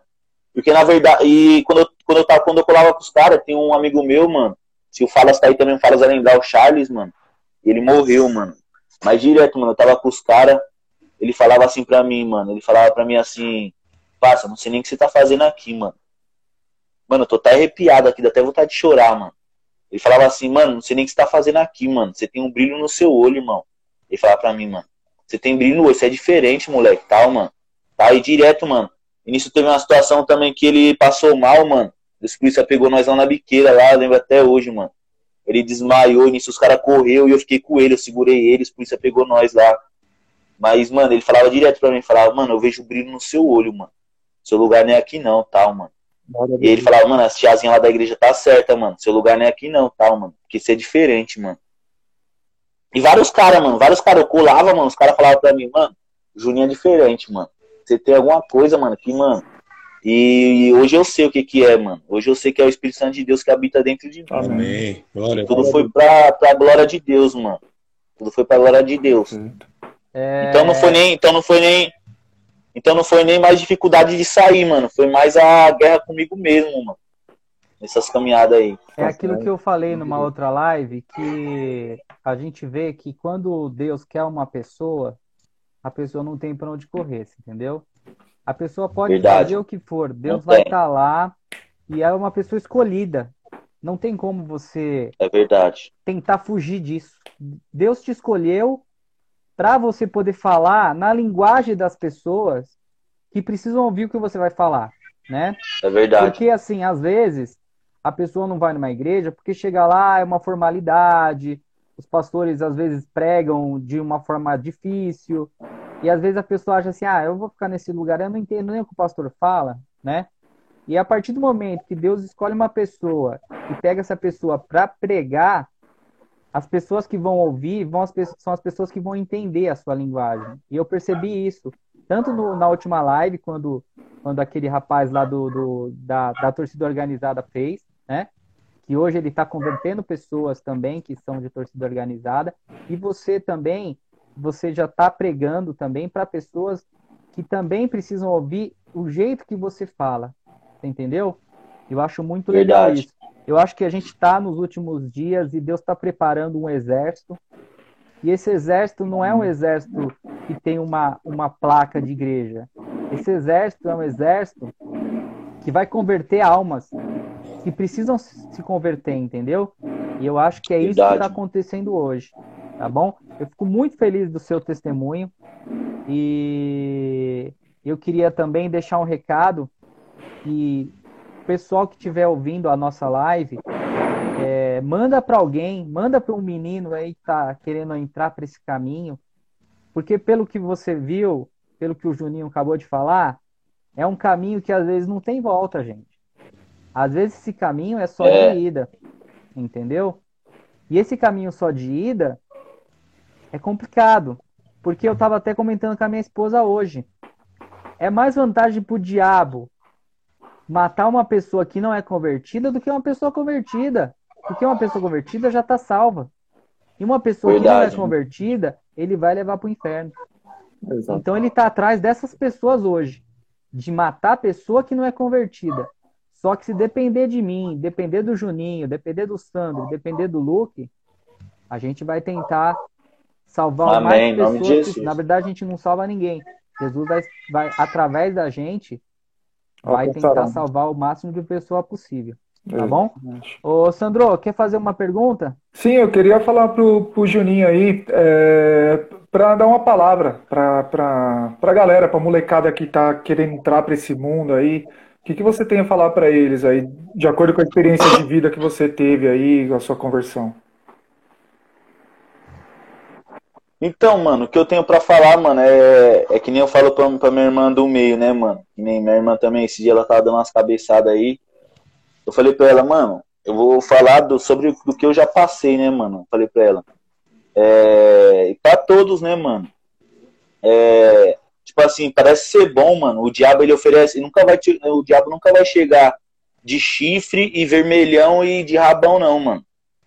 Porque na verdade, e quando eu, quando eu, tava, quando eu colava com os caras, tem um amigo meu, mano, se o Falas tá aí também, o Falas vai lembrar o Charles, mano. Ele morreu, mano. Mas direto, mano, eu tava com os caras, ele falava assim pra mim, mano. Ele falava pra mim assim, passa, não sei nem o que você tá fazendo aqui, mano. Mano, eu tô até arrepiado aqui, dá até vontade de chorar, mano. Ele falava assim, mano, não sei nem o que você tá fazendo aqui, mano. Você tem um brilho no seu olho, irmão. Ele falava pra mim, mano. Você tem brilho no olho, você é diferente, moleque, tal, mano. Tá aí direto, mano. E nisso teve uma situação também que ele passou mal, mano. Os polícia pegou nós lá na biqueira lá, lembro até hoje, mano. Ele desmaiou, nisso os caras correu e eu fiquei com ele, eu segurei ele, os polícia pegou nós lá. Mas, mano, ele falava direto pra mim, falava, mano, eu vejo brilho no seu olho, mano. Seu lugar não é aqui não, tal, mano. E ele falava, mano, a tiazinha lá da igreja tá certa, mano. Seu lugar não é aqui não, tal, mano. Porque isso é diferente, mano. E vários caras, mano, vários caras, eu colava, mano, os caras falavam pra mim, mano, Juninho é diferente, mano. Você tem alguma coisa, mano, que, mano, e hoje eu sei o que que é, mano. Hoje eu sei que é o Espírito Santo de Deus que habita dentro de mim. Amém. Glória, Tudo foi pra, pra glória de Deus, mano. Tudo foi pra glória de Deus. É... Então não foi nem, então não foi nem, então não foi nem mais dificuldade de sair, mano. Foi mais a guerra comigo mesmo, mano. Nessas caminhadas aí. É aquilo que eu falei numa outra live que a gente vê que quando Deus quer uma pessoa, a pessoa não tem para onde correr, entendeu? A pessoa pode Verdade. fazer o que for, Deus vai estar tá lá e é uma pessoa escolhida. Não tem como você é verdade. tentar fugir disso. Deus te escolheu para você poder falar na linguagem das pessoas que precisam ouvir o que você vai falar, né? É verdade. Porque assim, às vezes a pessoa não vai numa igreja porque chega lá é uma formalidade, os pastores às vezes pregam de uma forma difícil, e às vezes a pessoa acha assim, ah, eu vou ficar nesse lugar, eu não entendo nem o que o pastor fala, né? E a partir do momento que Deus escolhe uma pessoa e pega essa pessoa para pregar, as pessoas que vão ouvir vão as, são as pessoas que vão entender a sua linguagem. E eu percebi isso, tanto no, na última live, quando, quando aquele rapaz lá do, do da, da torcida organizada fez? Que hoje ele está convertendo pessoas também que são de torcida organizada, e você também, você já está pregando também para pessoas que também precisam ouvir o jeito que você fala, entendeu? Eu acho muito legal Verdade. isso. Eu acho que a gente está nos últimos dias e Deus está preparando um exército. E esse exército não é um exército que tem uma, uma placa de igreja. Esse exército é um exército que vai converter almas que precisam se converter, entendeu? E eu acho que é isso que está acontecendo hoje, tá bom? Eu fico muito feliz do seu testemunho e eu queria também deixar um recado que o pessoal que estiver ouvindo a nossa live é, manda para alguém, manda para um menino aí que está querendo entrar para esse caminho, porque pelo que você viu, pelo que o Juninho acabou de falar, é um caminho que às vezes não tem volta, gente. Às vezes esse caminho é só é. de ida, entendeu? E esse caminho só de ida é complicado, porque eu estava até comentando com a minha esposa hoje. É mais vantagem para o diabo matar uma pessoa que não é convertida do que uma pessoa convertida. Porque uma pessoa convertida já está salva. E uma pessoa Verdade. que não é convertida, ele vai levar para o inferno. Exato. Então ele está atrás dessas pessoas hoje, de matar a pessoa que não é convertida. Só que se depender de mim, depender do Juninho, depender do Sandro, depender do Luke, a gente vai tentar salvar Amém, mais pessoas. Que, na verdade, a gente não salva ninguém. Jesus vai, vai através da gente, vai tentar salvar o máximo de pessoa possível. Tá bom? Ô, Sandro, quer fazer uma pergunta? Sim, eu queria falar pro, pro Juninho aí, é, para dar uma palavra para a galera, para a molecada que tá querendo entrar para esse mundo aí. O que, que você tem a falar para eles aí, de acordo com a experiência de vida que você teve aí, a sua conversão? Então, mano, o que eu tenho para falar, mano, é, é que nem eu falo pra, pra minha irmã do meio, né, mano? Que nem minha irmã também, esse dia ela tava dando umas cabeçadas aí. Eu falei pra ela, mano, eu vou falar do, sobre o que eu já passei, né, mano? Falei pra ela. É, pra todos, né, mano? É, Tipo assim, parece ser bom, mano. O diabo ele oferece, nunca vai te, o diabo nunca vai chegar de chifre e vermelhão e de rabão não, mano.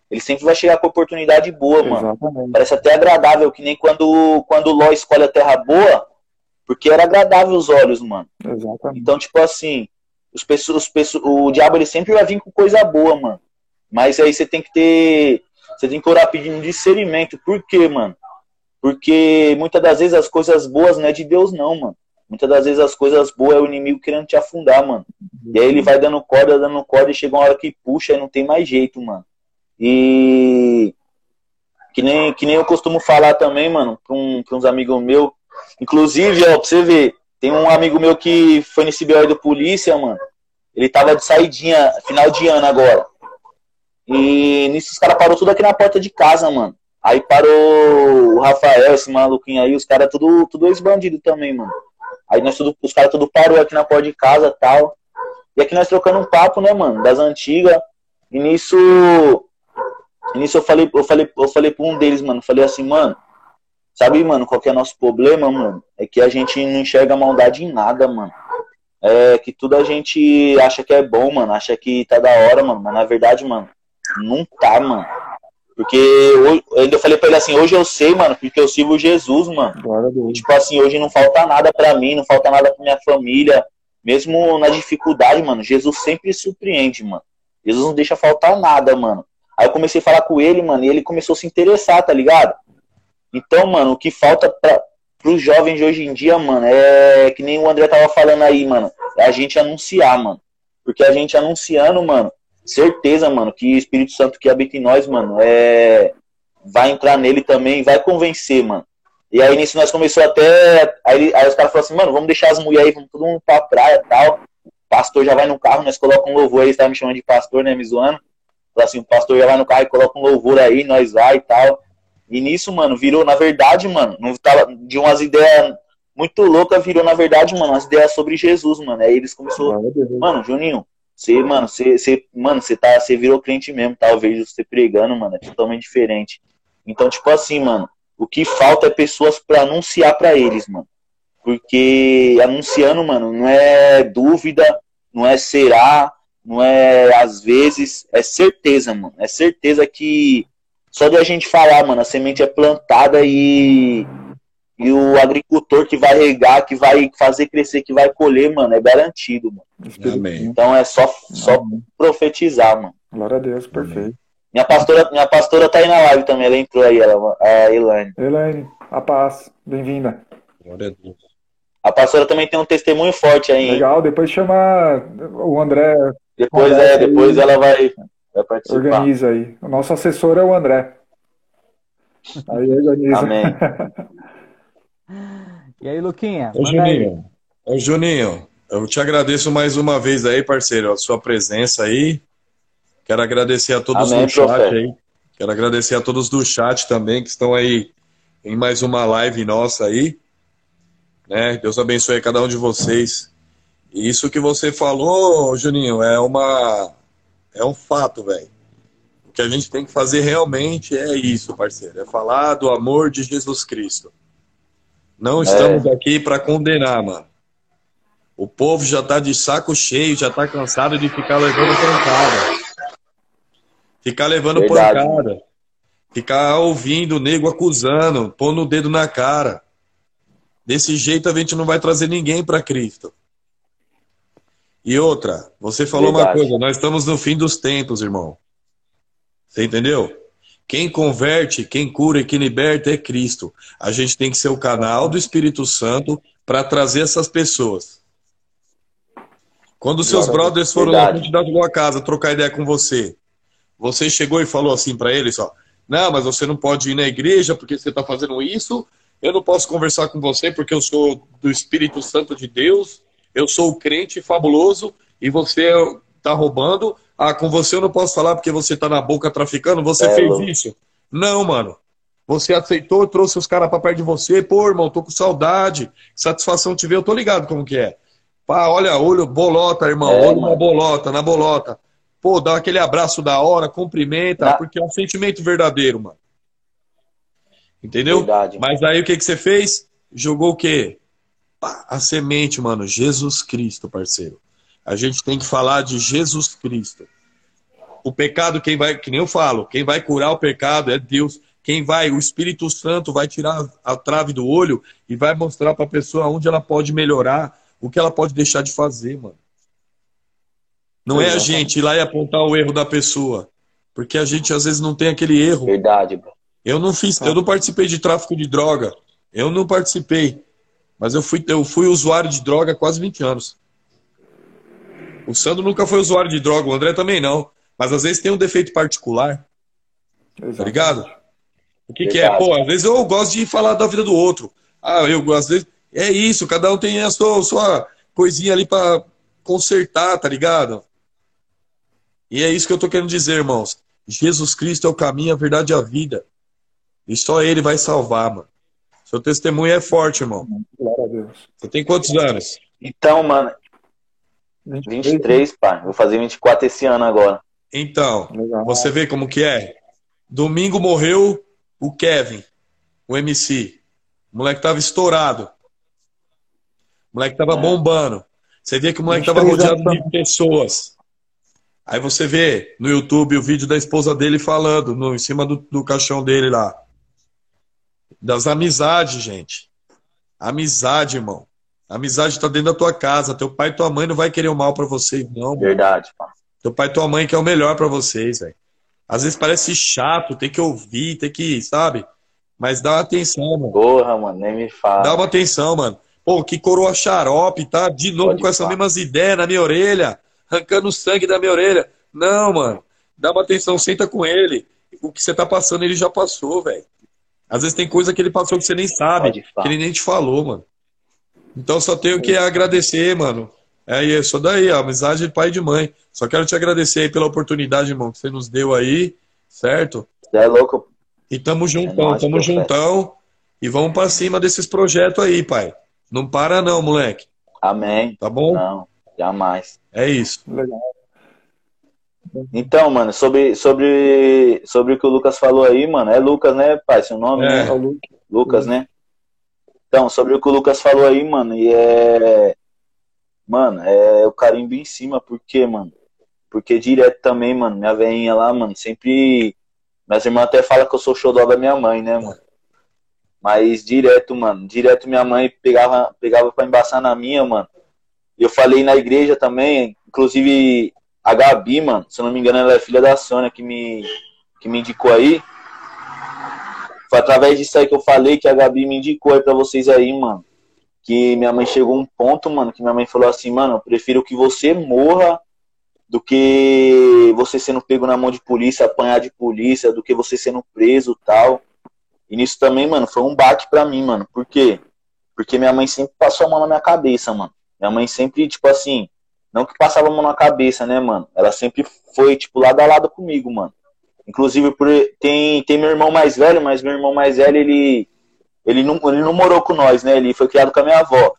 Ele sempre vai chegar com oportunidade boa, Exatamente. mano. Parece até agradável, que nem quando quando o Ló escolhe a terra boa, porque era agradável os olhos, mano. Exatamente. Então, tipo assim, os pessoas, o diabo ele sempre vai vir com coisa boa, mano. Mas aí você tem que ter, você tem que orar pedindo discernimento. Por quê, mano? Porque muitas das vezes as coisas boas não é de Deus, não, mano. Muitas das vezes as coisas boas é o inimigo querendo te afundar, mano. E aí ele vai dando corda, dando corda, e chega uma hora que puxa e não tem mais jeito, mano. E. Que nem, que nem eu costumo falar também, mano, pra, um, pra uns amigos meus. Inclusive, ó, pra você ver, tem um amigo meu que foi nesse BO do polícia, mano. Ele tava de saidinha, final de ano agora. E nisso os caras parou tudo aqui na porta de casa, mano. Aí parou o Rafael, esse maluquinho aí, os caras tudo, tudo ex-bandido também, mano. Aí nós tudo, os caras tudo parou aqui na porta de casa tal. E aqui nós trocando um papo, né, mano, das antigas. E nisso. E nisso eu falei, eu falei, eu falei pra um deles, mano. Falei assim, mano, sabe, mano, qual que é nosso problema, mano? É que a gente não enxerga maldade em nada, mano. É que tudo a gente acha que é bom, mano. Acha que tá da hora, mano. Mas na verdade, mano, não tá, mano. Porque eu ainda falei pra ele assim, hoje eu sei, mano, porque eu sirvo Jesus, mano. tipo assim, hoje não falta nada pra mim, não falta nada pra minha família. Mesmo na dificuldade, mano, Jesus sempre surpreende, mano. Jesus não deixa faltar nada, mano. Aí eu comecei a falar com ele, mano, e ele começou a se interessar, tá ligado? Então, mano, o que falta pra, pros jovens de hoje em dia, mano, é que nem o André tava falando aí, mano, é a gente anunciar, mano. Porque a gente anunciando, mano, certeza, mano, que o Espírito Santo que habita em nós, mano, é vai entrar nele também, vai convencer, mano. E aí nisso nós começou até. Aí, aí os caras falaram assim, mano, vamos deixar as mulheres aí, vamos todo mundo pra praia e tal. O pastor já vai no carro, nós colocamos um louvor aí, eles estavam me chamando de pastor, né, me zoando. Falaram assim, o pastor já vai no carro e coloca um louvor aí, nós vai e tal. E nisso, mano, virou, na verdade, mano, não tava de umas ideias muito loucas, virou, na verdade, mano, umas ideias sobre Jesus, mano. Aí eles começaram, mano, Juninho, você, mano, você, você, mano, você tá, você virou cliente mesmo, talvez você pregando, mano, é totalmente diferente. Então, tipo assim, mano, o que falta é pessoas para anunciar para eles, mano. Porque anunciando, mano, não é dúvida, não é será, não é às vezes, é certeza, mano. É certeza que só de a gente falar, mano, a semente é plantada e, e o agricultor que vai regar, que vai fazer crescer, que vai colher, mano, é garantido, mano. Amém. Então é só, só profetizar, mano. Glória a Deus, perfeito. Minha pastora, minha pastora tá aí na live também, ela entrou aí, ela, a Elaine. Elaine, a paz, bem-vinda. Glória a Deus. A pastora também tem um testemunho forte aí. Legal, depois chama o André. Depois André, é, depois ela vai, vai participar. Organiza aí. O nosso assessor é o André. Aí organiza. Amém. e aí, Luquinha? Ô, Juninho. Ô, Juninho, eu te agradeço mais uma vez aí, parceiro, a sua presença aí. Quero agradecer a todos Amém, do chat profeta. aí. Quero agradecer a todos do chat também que estão aí em mais uma live nossa aí. Né? Deus abençoe cada um de vocês. E isso que você falou, Juninho, é uma é um fato, velho. O que a gente tem que fazer realmente é isso, parceiro, é falar do amor de Jesus Cristo. Não estamos é. aqui para condenar, mano. O povo já tá de saco cheio, já tá cansado de ficar levando pancada. Ficar levando Verdade. pancada. Ficar ouvindo o nego acusando, pondo o dedo na cara. Desse jeito a gente não vai trazer ninguém para Cristo. E outra, você falou Verdade. uma coisa, nós estamos no fim dos tempos, irmão. Você entendeu? Quem converte, quem cura e quem liberta é Cristo. A gente tem que ser o canal do Espírito Santo para trazer essas pessoas. Quando seus brothers foram lá na tua casa trocar ideia com você, você chegou e falou assim para eles, ó, não, mas você não pode ir na igreja porque você está fazendo isso eu não posso conversar com você porque eu sou do Espírito Santo de Deus, eu sou o crente fabuloso e você está roubando. Ah, com você eu não posso falar porque você está na boca traficando. Você é, fez louco. isso? Não, mano. Você aceitou, trouxe os caras para perto de você. Pô, irmão, tô com saudade. Satisfação te ver, eu tô ligado como que é. Pá, olha, olho, bolota, irmão. É, olho mano. na bolota, na bolota. Pô, dá aquele abraço da hora, cumprimenta, porque é um sentimento verdadeiro, mano. Entendeu? Verdade. Mas aí o que, que você fez? Jogou o quê? A semente, mano. Jesus Cristo, parceiro. A gente tem que falar de Jesus Cristo. O pecado, quem vai, que nem eu falo, quem vai curar o pecado é Deus. Quem vai, o Espírito Santo vai tirar a trave do olho e vai mostrar para a pessoa onde ela pode melhorar, o que ela pode deixar de fazer, mano. Não é a gente ir lá e apontar o erro da pessoa. Porque a gente às vezes não tem aquele erro. Verdade, bro. Eu não fiz, eu não participei de tráfico de droga. Eu não participei. Mas eu fui, eu fui usuário de droga há quase 20 anos. O Sandro nunca foi usuário de droga, o André também não. Mas às vezes tem um defeito particular. Exato. Tá ligado? O que, que, é? Pô, às vezes eu gosto de falar da vida do outro. Ah, eu às vezes. É isso, cada um tem a sua, sua coisinha ali para consertar, tá ligado? E é isso que eu tô querendo dizer, irmãos. Jesus Cristo é o caminho, a verdade e a vida. E só ele vai salvar, mano. Seu testemunho é forte, irmão. Glória a Deus. Você tem quantos anos? Então, mano. 23, 23 pai. Vou fazer 24 esse ano agora. Então, Legal. você vê como que é? Domingo morreu o Kevin, o MC. O moleque tava estourado. O moleque tava é. bombando. Você vê que o moleque tava rodeado de pessoas. Aí você vê no YouTube o vídeo da esposa dele falando no, em cima do, do caixão dele lá. Das amizades, gente. Amizade, irmão. Amizade está dentro da tua casa. Teu pai e tua mãe não vai querer o mal para vocês, não. Verdade, pá. Teu pai e tua mãe quer o melhor para vocês, velho. Às vezes parece chato, tem que ouvir, tem que, sabe? Mas dá uma atenção, mano. Porra, mano, nem me fala. Dá uma atenção, mano. Pô, que coroa xarope, tá? De novo Pode com essas mesmas ideias na minha orelha, arrancando sangue da minha orelha. Não, mano. Dá uma atenção, senta com ele. O que você tá passando, ele já passou, velho. Às vezes tem coisa que ele passou que você nem sabe, que ele nem te falou, mano. Então só tenho que agradecer, mano. É isso daí, a amizade de pai e de mãe. Só quero te agradecer aí pela oportunidade, irmão, que você nos deu aí, certo? É louco. E tamo juntão, é tamo juntão. E vamos para cima desses projetos aí, pai. Não para não, moleque. Amém. Tá bom? Não, jamais. É isso. Legal. Então, mano, sobre, sobre, sobre o que o Lucas falou aí, mano, é Lucas, né, pai? Seu nome é, né? é Lucas, né? Então, sobre o que o Lucas falou aí, mano, e é. Mano, é o carimbo em cima, porque, mano, porque direto também, mano, minha veinha lá, mano, sempre. Minhas irmãs até falam que eu sou xodó da minha mãe, né, mano? Mas direto, mano, direto minha mãe pegava, pegava pra embaçar na minha, mano. Eu falei na igreja também, inclusive a Gabi, mano, se eu não me engano, ela é filha da Sônia que me, que me indicou aí. Foi através disso aí que eu falei que a Gabi me indicou aí pra vocês aí, mano. Que minha mãe chegou um ponto, mano, que minha mãe falou assim, mano, eu prefiro que você morra do que você sendo pego na mão de polícia, apanhar de polícia, do que você sendo preso tal. E nisso também, mano, foi um baque pra mim, mano. Por quê? Porque minha mãe sempre passou a mão na minha cabeça, mano. Minha mãe sempre, tipo assim, não que passava a mão na cabeça, né, mano? Ela sempre foi, tipo, lado a lado comigo, mano. Inclusive, por, tem, tem meu irmão mais velho, mas meu irmão mais velho, ele, ele, não, ele não morou com nós, né? Ele foi criado com a minha avó.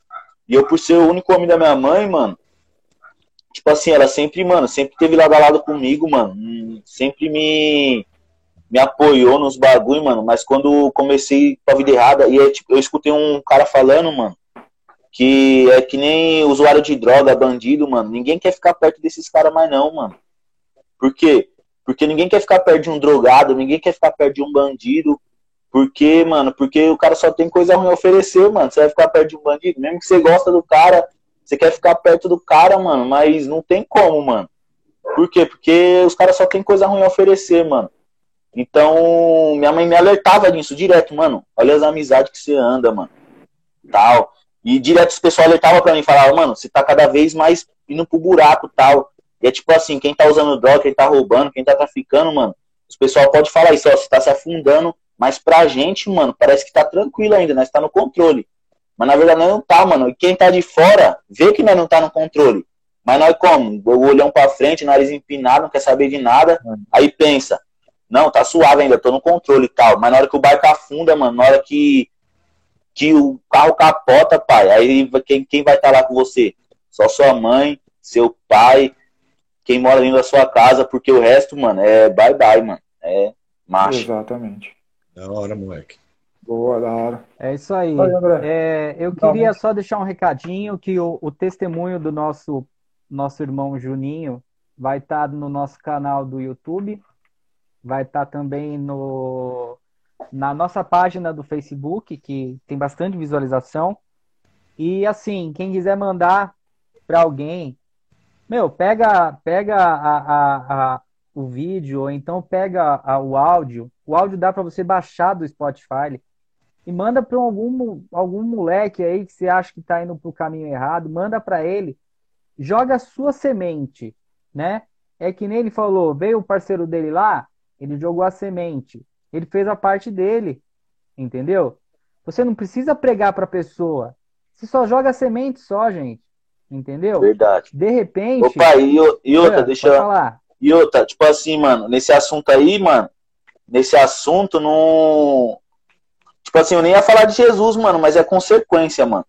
E eu, por ser o único homem da minha mãe, mano, tipo assim, ela sempre, mano, sempre teve lado a lado comigo, mano. Sempre me, me apoiou nos bagulho, mano. Mas quando comecei com a vida errada, e é, tipo, eu escutei um cara falando, mano, que é que nem usuário de droga, bandido, mano. Ninguém quer ficar perto desses caras mais não, mano. Por quê? Porque ninguém quer ficar perto de um drogado, ninguém quer ficar perto de um bandido. Porque, mano, porque o cara só tem coisa ruim a oferecer, mano. Você vai ficar perto de um bandido, mesmo que você gosta do cara, você quer ficar perto do cara, mano, mas não tem como, mano. Por quê? Porque os caras só tem coisa ruim a oferecer, mano. Então, minha mãe me alertava disso direto, mano. Olha as amizades que você anda, mano. Tal. E direto os pessoal alertava pra mim, falava, mano, você tá cada vez mais indo pro buraco tal. E é tipo assim, quem tá usando droga, quem tá roubando, quem tá traficando, mano, os pessoal pode falar isso, ó, você tá se afundando, mas pra gente, mano, parece que tá tranquilo ainda, nós tá no controle. Mas na verdade nós não tá, mano. E quem tá de fora vê que nós não tá no controle. Mas nós como? O olhão pra frente, nariz empinado, não quer saber de nada. Aí pensa, não, tá suave ainda, tô no controle e tal. Mas na hora que o barco afunda, mano, na hora que, que o carro capota, pai, aí quem, quem vai estar tá lá com você? Só sua mãe, seu pai, quem mora dentro da sua casa, porque o resto, mano, é bye bye, mano. É macho. Exatamente. Da hora, moleque. Boa, da hora. É isso aí. é, eu queria só deixar um recadinho que o, o, testemunho do nosso, nosso irmão Juninho vai estar tá no nosso canal do YouTube, vai estar tá também no, na nossa página do Facebook, que tem bastante visualização. E assim, quem quiser mandar para alguém, meu, pega, pega a, a, a, o vídeo, ou então pega o áudio. O áudio dá para você baixar do Spotify e manda para algum, algum moleque aí que você acha que está indo para o caminho errado, manda para ele, joga a sua semente, né? É que nem ele falou, veio o parceiro dele lá, ele jogou a semente, ele fez a parte dele, entendeu? Você não precisa pregar para a pessoa, você só joga a semente só, gente, entendeu? Verdade. De repente. Opa, e, e outra, deixa eu falar. E outra, tipo assim, mano, nesse assunto aí, mano, nesse assunto não Tipo assim, eu nem ia falar de Jesus, mano, mas é consequência, mano.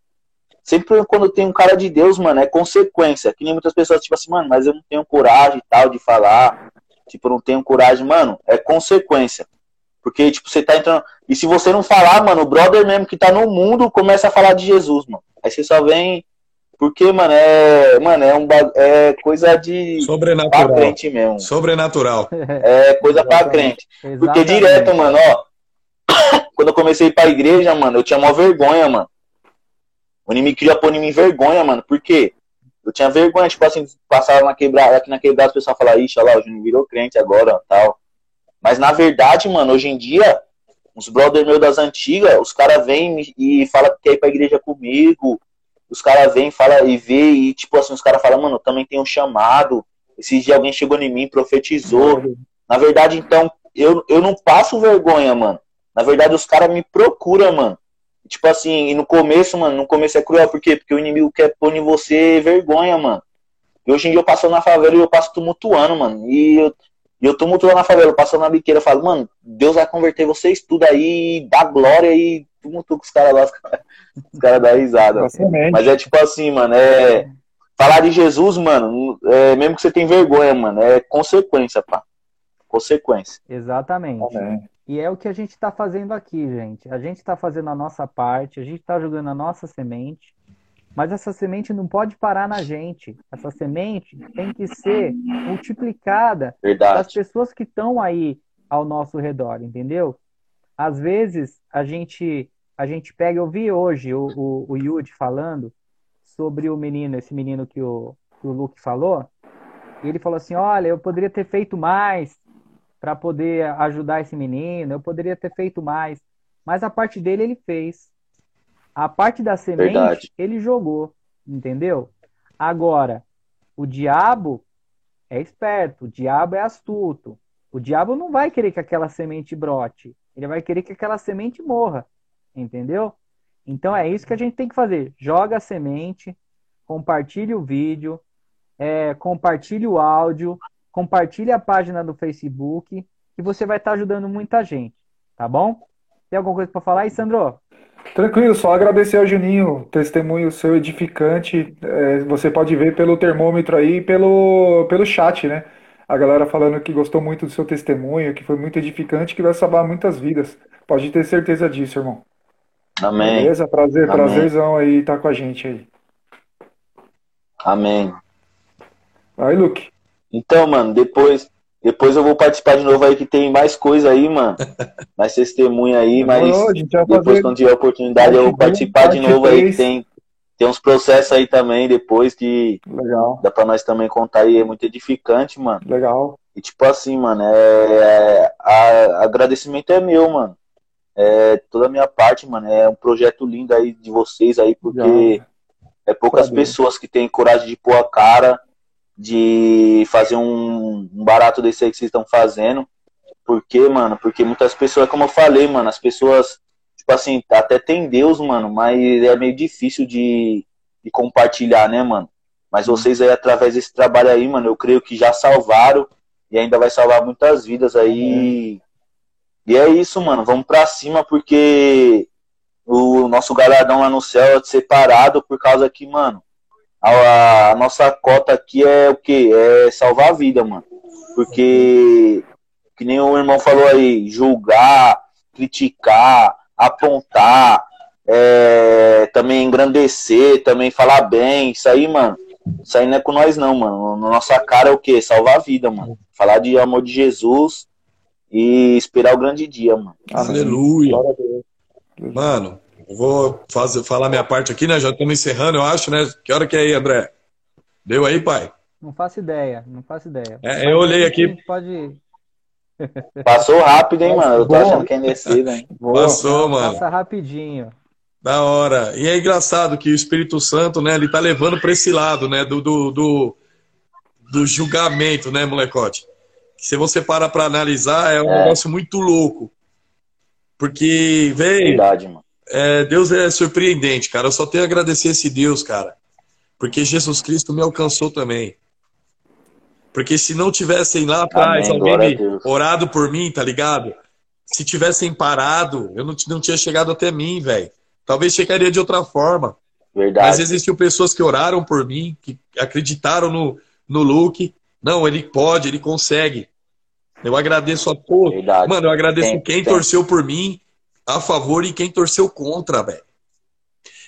Sempre quando tem um cara de Deus, mano, é consequência. Que nem muitas pessoas, tipo assim, mano, mas eu não tenho coragem e tal de falar. Tipo, eu não tenho coragem, mano, é consequência. Porque, tipo, você tá entrando. E se você não falar, mano, o brother mesmo que tá no mundo começa a falar de Jesus, mano. Aí você só vem. Porque, mano, é. Mano, é um é coisa de. Sobrenatural. Pra crente mesmo. Sobrenatural. É coisa pra crente. Porque direto, mano, ó. Quando eu comecei a ir pra igreja, mano, eu tinha uma vergonha, mano. O inimigo queria pôr em mim vergonha, mano. Por quê? Eu tinha vergonha, tipo assim, passava na quebrada, aqui na quebrada, o pessoal falava, ixi, olha lá, o Júnior virou crente agora, tal. Mas na verdade, mano, hoje em dia, os brothers meus das antigas, os caras vêm e falam que quer ir pra igreja comigo. Os caras vêm, fala e vê, e tipo assim, os caras falam, mano, eu também tenho um chamado. Esse dia alguém chegou em mim, profetizou. Na verdade, então, eu, eu não passo vergonha, mano. Na verdade, os caras me procuram, mano. Tipo assim, e no começo, mano, no começo é cruel, por quê? Porque o inimigo quer pôr em você vergonha, mano. E hoje em dia eu passo na favela e eu passo tumultuando, mano. E eu, e eu tumultuando na favela, eu passo na biqueira, eu falo, mano, Deus vai converter vocês tudo aí, dá glória e tumultuo com os caras lá, os caras cara dão risada. Mas é tipo assim, mano, é. Falar de Jesus, mano, é, mesmo que você tem vergonha, mano, é consequência, pá. Consequência. Exatamente. Amém. E é o que a gente está fazendo aqui, gente. A gente está fazendo a nossa parte, a gente está jogando a nossa semente. Mas essa semente não pode parar na gente. Essa semente tem que ser multiplicada Verdade. das pessoas que estão aí ao nosso redor, entendeu? Às vezes a gente a gente pega, eu vi hoje o, o, o Yudi falando sobre o menino, esse menino que o, que o Luke falou, e ele falou assim: olha, eu poderia ter feito mais para poder ajudar esse menino, eu poderia ter feito mais. Mas a parte dele ele fez. A parte da semente Verdade. ele jogou, entendeu? Agora, o diabo é esperto, o diabo é astuto. O diabo não vai querer que aquela semente brote, ele vai querer que aquela semente morra, entendeu? Então é isso que a gente tem que fazer. Joga a semente, compartilhe o vídeo, é, compartilhe o áudio, compartilhe a página do Facebook, que você vai estar ajudando muita gente, tá bom? Tem alguma coisa para falar aí, Sandro? Tranquilo, só agradecer ao Juninho, testemunho seu edificante. É, você pode ver pelo termômetro aí e pelo, pelo chat, né? A galera falando que gostou muito do seu testemunho, que foi muito edificante, que vai salvar muitas vidas. Pode ter certeza disso, irmão. Amém. Beleza? Prazer, Amém. prazerzão aí estar com a gente aí. Amém. Aí, Luke. Então, mano, depois depois eu vou participar de novo aí, que tem mais coisa aí, mano. Mais testemunha aí, mas depois, quando tiver oportunidade, eu vou participar de novo aí, que tem, tem uns processos aí também, depois, que Legal. dá pra nós também contar aí, é muito edificante, mano. Legal. E tipo assim, mano, é, a, agradecimento é meu, mano. É toda a minha parte, mano. É um projeto lindo aí de vocês aí, porque é poucas pessoas que têm coragem de pôr a cara de fazer um, um barato desse aí que vocês estão fazendo. Por quê, mano? Porque muitas pessoas, como eu falei, mano, as pessoas, tipo assim, até tem Deus, mano, mas é meio difícil de, de compartilhar, né, mano? Mas uhum. vocês aí, através desse trabalho aí, mano, eu creio que já salvaram e ainda vai salvar muitas vidas aí. Uhum. E é isso, mano. Vamos pra cima, porque o nosso galardão lá no céu é separado por causa que, mano, a, a, nossa cota aqui é o que? É salvar a vida, mano. Porque, que nem o irmão falou aí, julgar, criticar, apontar, é, também engrandecer, também falar bem, isso aí, mano. Isso aí não é com nós, não, mano. Na nossa cara é o que? Salvar a vida, mano. Falar de amor de Jesus e esperar o grande dia, mano. Aleluia. Mano, vou fazer, falar minha parte aqui, né? Já estamos encerrando, eu acho, né? Que hora que é aí, André? Deu aí, pai? Não faço ideia, não faço ideia. É, eu olhei aqui. Pode. Passou rápido, hein, mano? Eu tô achando que é descido, hein? Passou, mano. Passa rapidinho. Da hora. E é engraçado que o Espírito Santo, né, ele tá levando para esse lado, né, do, do, do, do, julgamento, né, molecote? Se você para para analisar, é um é. negócio muito louco. Porque, velho. Verdade, mano é, Deus é surpreendente, cara. Eu só tenho a agradecer esse Deus, cara. Porque Jesus Cristo me alcançou também. Porque se não tivessem lá atrás alguém me orado por mim, tá ligado? Se tivessem parado, eu não, não tinha chegado até mim, velho. Talvez chegaria de outra forma. Verdade. Mas existiam pessoas que oraram por mim, que acreditaram no, no Luke. Não, ele pode, ele consegue. Eu agradeço a todos. Mano, eu agradeço tem, quem tem. torceu por mim a favor e quem torceu contra, velho.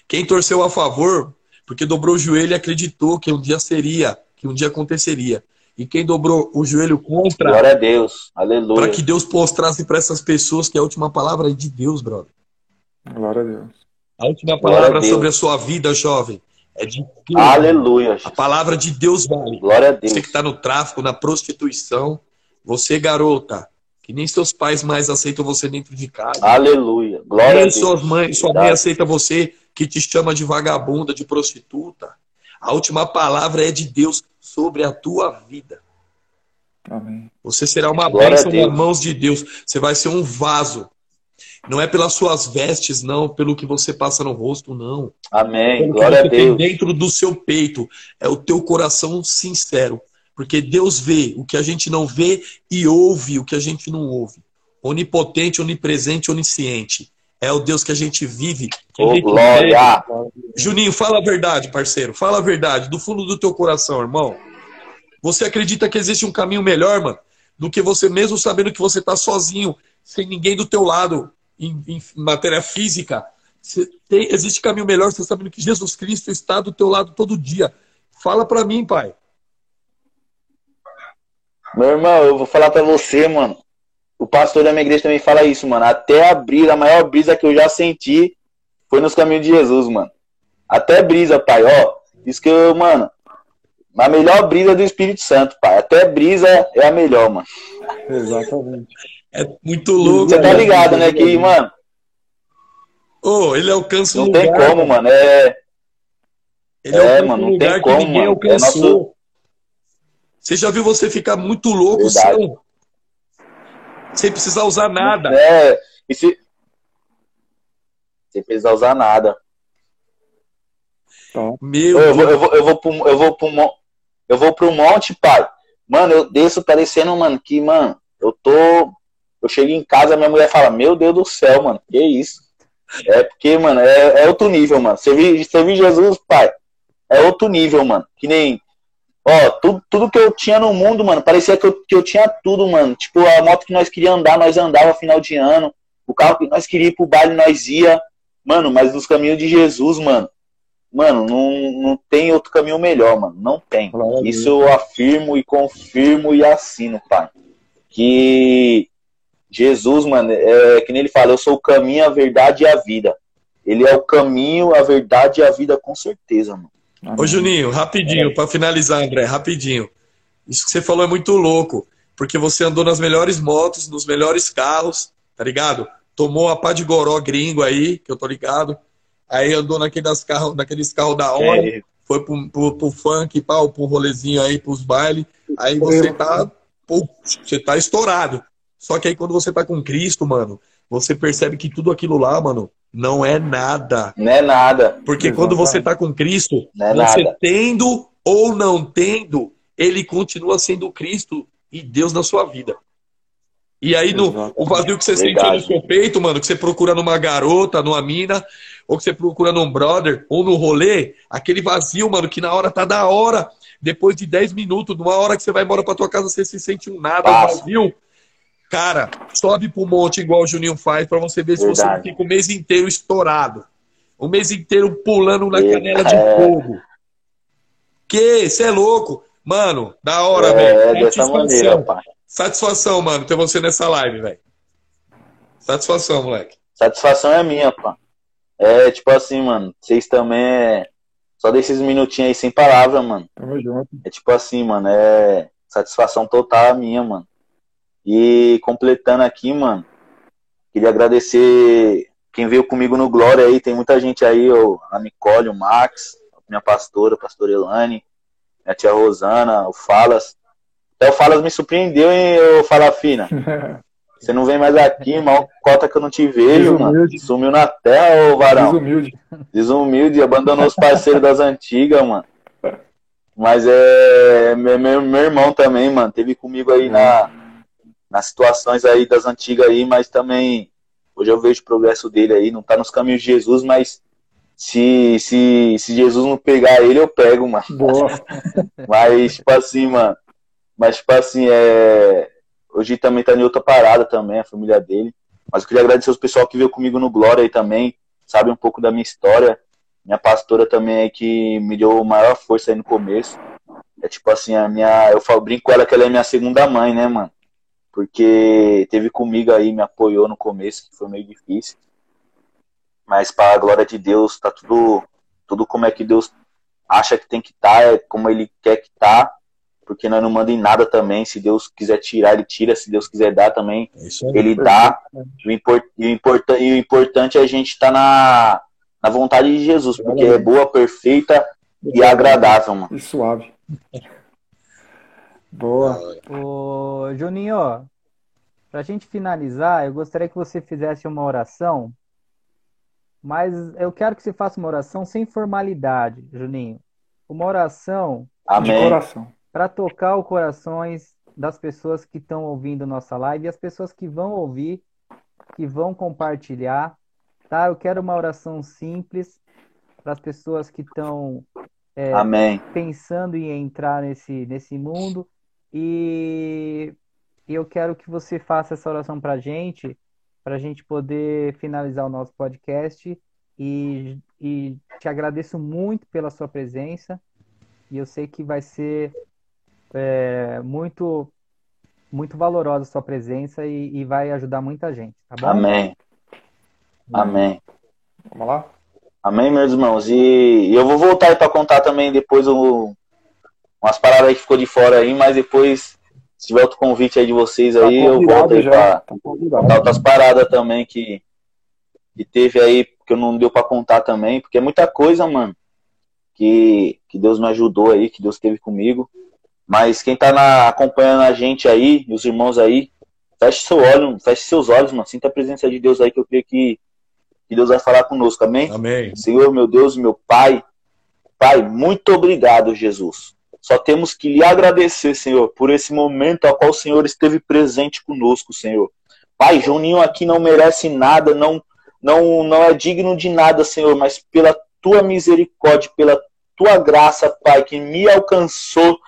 Quem torceu a favor, porque dobrou o joelho e acreditou que um dia seria, que um dia aconteceria. E quem dobrou o joelho contra. Glória a Deus. Aleluia. Para que Deus mostrasse para essas pessoas que a última palavra é de Deus, brother. Glória a Deus. A última palavra a sobre a sua vida, jovem, é de Deus. Aleluia. A palavra de Deus vale. Glória a Deus. Você que está no tráfico, na prostituição, você, garota, que nem seus pais mais aceitam você dentro de casa. Aleluia. Glória nem a Deus. Suas mães, sua mãe aceita você que te chama de vagabunda, de prostituta. A última palavra é de Deus sobre a tua vida. Amém. Você será uma Glória bênção nas mãos de Deus. Você vai ser um vaso. Não é pelas suas vestes, não, pelo que você passa no rosto, não. Amém. Pelo Glória a Deus. dentro do seu peito é o teu coração sincero. Porque Deus vê o que a gente não vê e ouve o que a gente não ouve. Onipotente, onipresente, onisciente. É o Deus que a gente vive. Que oh, glória! Juninho, fala a verdade, parceiro. Fala a verdade, do fundo do teu coração, irmão. Você acredita que existe um caminho melhor, mano, do que você mesmo sabendo que você está sozinho, sem ninguém do teu lado, em, em matéria física, tem, existe caminho melhor, você sabendo que Jesus Cristo está do teu lado todo dia. Fala para mim, pai. Meu irmão, eu vou falar para você, mano. O pastor da minha igreja também fala isso, mano. Até a brisa, a maior brisa que eu já senti foi nos caminhos de Jesus, mano. Até brisa, pai, ó. Isso que eu, mano. A melhor brisa é do Espírito Santo, pai. Até brisa é a melhor, mano. Exatamente. É muito louco. Você tá ligado, né? Que, mano. Ô, oh, ele alcança Não lugar, tem como, mano. É. Ele é, mano, não tem como, mano. alcançou. É nosso... Você já viu você ficar muito louco sem, sem precisar usar nada. É, e se... sem precisar usar nada. Meu eu, vou, eu, vou, eu, vou pro, eu, vou pro, eu vou pro monte, pai. Mano, eu desço parecendo, mano, que, mano, eu tô. Eu chego em casa, minha mulher fala, meu Deus do céu, mano, que isso? É porque, mano, é, é outro nível, mano. Você viu, você viu Jesus, pai? É outro nível, mano. Que nem. Ó, tudo, tudo que eu tinha no mundo, mano, parecia que eu, que eu tinha tudo, mano. Tipo, a moto que nós queríamos andar, nós andava final de ano. O carro que nós queríamos ir pro baile, nós ia. Mano, mas nos caminhos de Jesus, mano. Mano, não, não tem outro caminho melhor, mano. Não tem. Isso eu afirmo e confirmo e assino, pai. Que Jesus, mano, é que nem ele fala, eu sou o caminho, a verdade e a vida. Ele é o caminho, a verdade e a vida, com certeza, mano. Ô, Juninho, rapidinho, é. para finalizar, André, rapidinho. Isso que você falou é muito louco, porque você andou nas melhores motos, nos melhores carros, tá ligado? Tomou a pá de goró gringo aí, que eu tô ligado. Aí andou naqueles carros, naqueles carros da hora, é. foi pro, pro, pro funk, pau, pro rolezinho aí, pros bailes. Aí você tá, pô, você tá estourado. Só que aí quando você tá com Cristo, mano, você percebe que tudo aquilo lá, mano, não é nada. Não é nada. Porque Exatamente. quando você está com Cristo, é você nada. tendo ou não tendo, ele continua sendo Cristo e Deus na sua vida. E aí, no, o vazio que você Verdade. sente no seu peito, mano, que você procura numa garota, numa mina, ou que você procura num brother, ou no rolê, aquele vazio, mano, que na hora tá da hora. Depois de 10 minutos, numa hora que você vai embora pra tua casa, você se sente um nada, um vazio. Cara, sobe pro monte igual o Juninho faz para você ver Verdade. se você não fica o mês inteiro estourado. O mês inteiro pulando na canela de é. fogo. Que? Você é louco? Mano, da hora, é, velho. É, dessa maneira, pai. Satisfação, mano, ter você nessa live, velho. Satisfação, moleque. Satisfação é minha, pá. É, tipo assim, mano, vocês também é... Só desses minutinhos aí sem palavra, mano. Tamo junto. É tipo assim, mano, é satisfação total minha, mano. E completando aqui, mano, queria agradecer quem veio comigo no Glória aí. Tem muita gente aí, a Nicole, o Max, minha pastora, a pastora Elane, minha tia Rosana, o Falas. Até o Falas me surpreendeu, hein, ô Fala Fina? Você não vem mais aqui, mal cota que eu não te vejo, mano. Sumiu na terra, ô Varão. Desumilde. Desumilde, abandonou os parceiros das antigas, mano. Mas é. Meu, meu irmão também, mano. Teve comigo aí na, nas situações aí das antigas aí, mas também hoje eu vejo o progresso dele aí, não tá nos caminhos de Jesus, mas se, se, se Jesus não pegar ele, eu pego, mano. Boa. mas, tipo assim, mano. Mas, tipo assim, é. Hoje também tá em outra parada também, a família dele. Mas eu queria agradecer os pessoal que veio comigo no Glória aí também, sabe um pouco da minha história. Minha pastora também aí que me deu maior força aí no começo. É tipo assim, a minha. Eu falo, brinco com ela que ela é minha segunda mãe, né, mano? Porque teve comigo aí, me apoiou no começo, que foi meio difícil. Mas para a glória de Deus, tá tudo, tudo como é que Deus acha que tem que estar, tá, é como Ele quer que tá, porque nós não mandamos em nada também. Se Deus quiser tirar, Ele tira. Se Deus quiser dar também, é Ele dá. O, import, o, import, e o importante é a gente estar tá na, na vontade de Jesus, porque é boa, perfeita e agradável, mano. E suave. Boa. Ô, Juninho, para a gente finalizar, eu gostaria que você fizesse uma oração, mas eu quero que você faça uma oração sem formalidade, Juninho. Uma oração Amém. de coração. Para tocar os corações das pessoas que estão ouvindo nossa live e as pessoas que vão ouvir, que vão compartilhar, tá? Eu quero uma oração simples para as pessoas que estão é, pensando em entrar nesse, nesse mundo e eu quero que você faça essa oração para a gente, para a gente poder finalizar o nosso podcast e, e te agradeço muito pela sua presença. E eu sei que vai ser é, muito muito valorosa a sua presença e, e, vai ajudar muita gente, tá bom? Amém. Amém. Vamos lá? Amém, meus irmãos. E, e eu vou voltar aí para contar também depois o, umas paradas aí que ficou de fora aí, mas depois, se tiver outro convite aí de vocês aí, tá eu volto aí para tá contar outras paradas também que, que teve aí, que eu não deu para contar também, porque é muita coisa, mano, que, que Deus me ajudou aí, que Deus esteve comigo. Mas quem tá na, acompanhando a gente aí, os irmãos aí, feche seu olho, feche seus olhos, mano. Sinta a presença de Deus aí, que eu creio que, que Deus vai falar conosco, amém? Amém. Senhor, meu Deus, meu Pai, Pai, muito obrigado, Jesus. Só temos que lhe agradecer, Senhor, por esse momento ao qual o Senhor esteve presente conosco, Senhor. Pai, Juninho aqui não merece nada, não, não, não é digno de nada, Senhor, mas pela tua misericórdia, pela tua graça, Pai, que me alcançou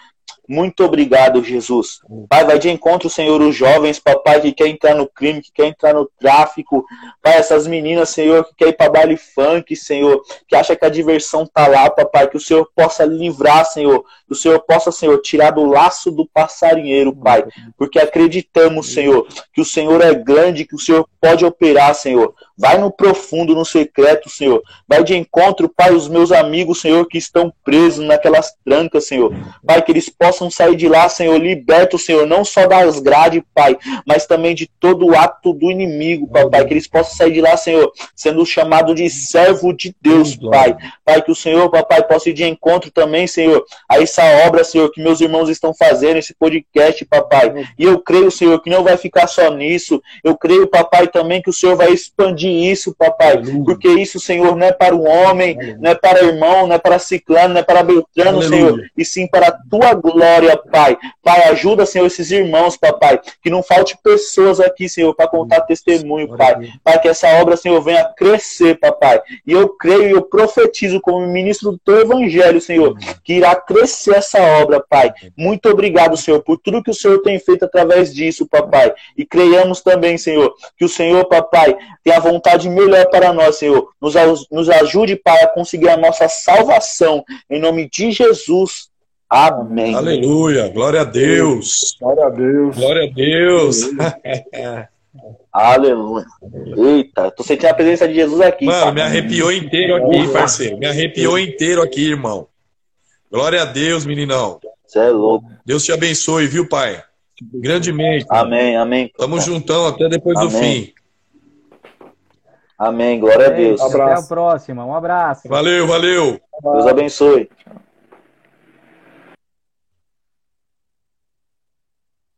muito obrigado, Jesus. Pai, vai de encontro, Senhor, os jovens, papai, que quer entrar no crime, que quer entrar no tráfico. Pai, essas meninas, Senhor, que quer ir para baile funk, Senhor, que acha que a diversão tá lá, papai, que o Senhor possa livrar, Senhor, que o Senhor possa, Senhor, tirar do laço do passarinheiro, Pai, porque acreditamos, Senhor, que o Senhor é grande, que o Senhor pode operar, Senhor. Vai no profundo, no secreto, Senhor. Vai de encontro, Pai, os meus amigos, Senhor, que estão presos naquelas trancas, Senhor. Pai, que eles possam sair de lá, Senhor, libertos, Senhor, não só das grades, Pai, mas também de todo o ato do inimigo, Pai. Que eles possam sair de lá, Senhor, sendo chamado de servo de Deus, Pai. Pai, que o Senhor, Papai, possa ir de encontro também, Senhor, a essa obra, Senhor, que meus irmãos estão fazendo, esse podcast, Papai. E eu creio, Senhor, que não vai ficar só nisso. Eu creio, Papai, também que o Senhor vai expandir isso, papai, Aleluia. porque isso, Senhor, não é para o homem, Aleluia. não é para o irmão, não é para ciclano, não é para Beltrano, Aleluia. Senhor, e sim para a tua glória, Pai. Pai, ajuda, Senhor, esses irmãos, papai, que não falte pessoas aqui, Senhor, para contar testemunho, Pai. Pai, que essa obra, Senhor, venha crescer, papai. E eu creio e eu profetizo como ministro do teu evangelho, Senhor, que irá crescer essa obra, Pai. Muito obrigado, Senhor, por tudo que o Senhor tem feito através disso, papai. E creiamos também, Senhor, que o Senhor, papai, tem a vontade melhor para nós, Senhor. Nos, nos ajude, Pai, a conseguir a nossa salvação. Em nome de Jesus. Amém. Aleluia. Glória a Deus. Glória a Deus. Glória a Deus. Aleluia. Eita, tô sentindo a presença de Jesus aqui. Mano, sabe? me arrepiou inteiro aqui, parceiro. Me arrepiou inteiro aqui, irmão. Glória a Deus, meninão. Você é louco. Deus te abençoe, viu, pai? Grandemente. Amém, amém. Tamo juntão até depois amém. do fim. Amém. Glória a Deus. Até a próxima. Um abraço. Valeu, valeu. Deus abençoe.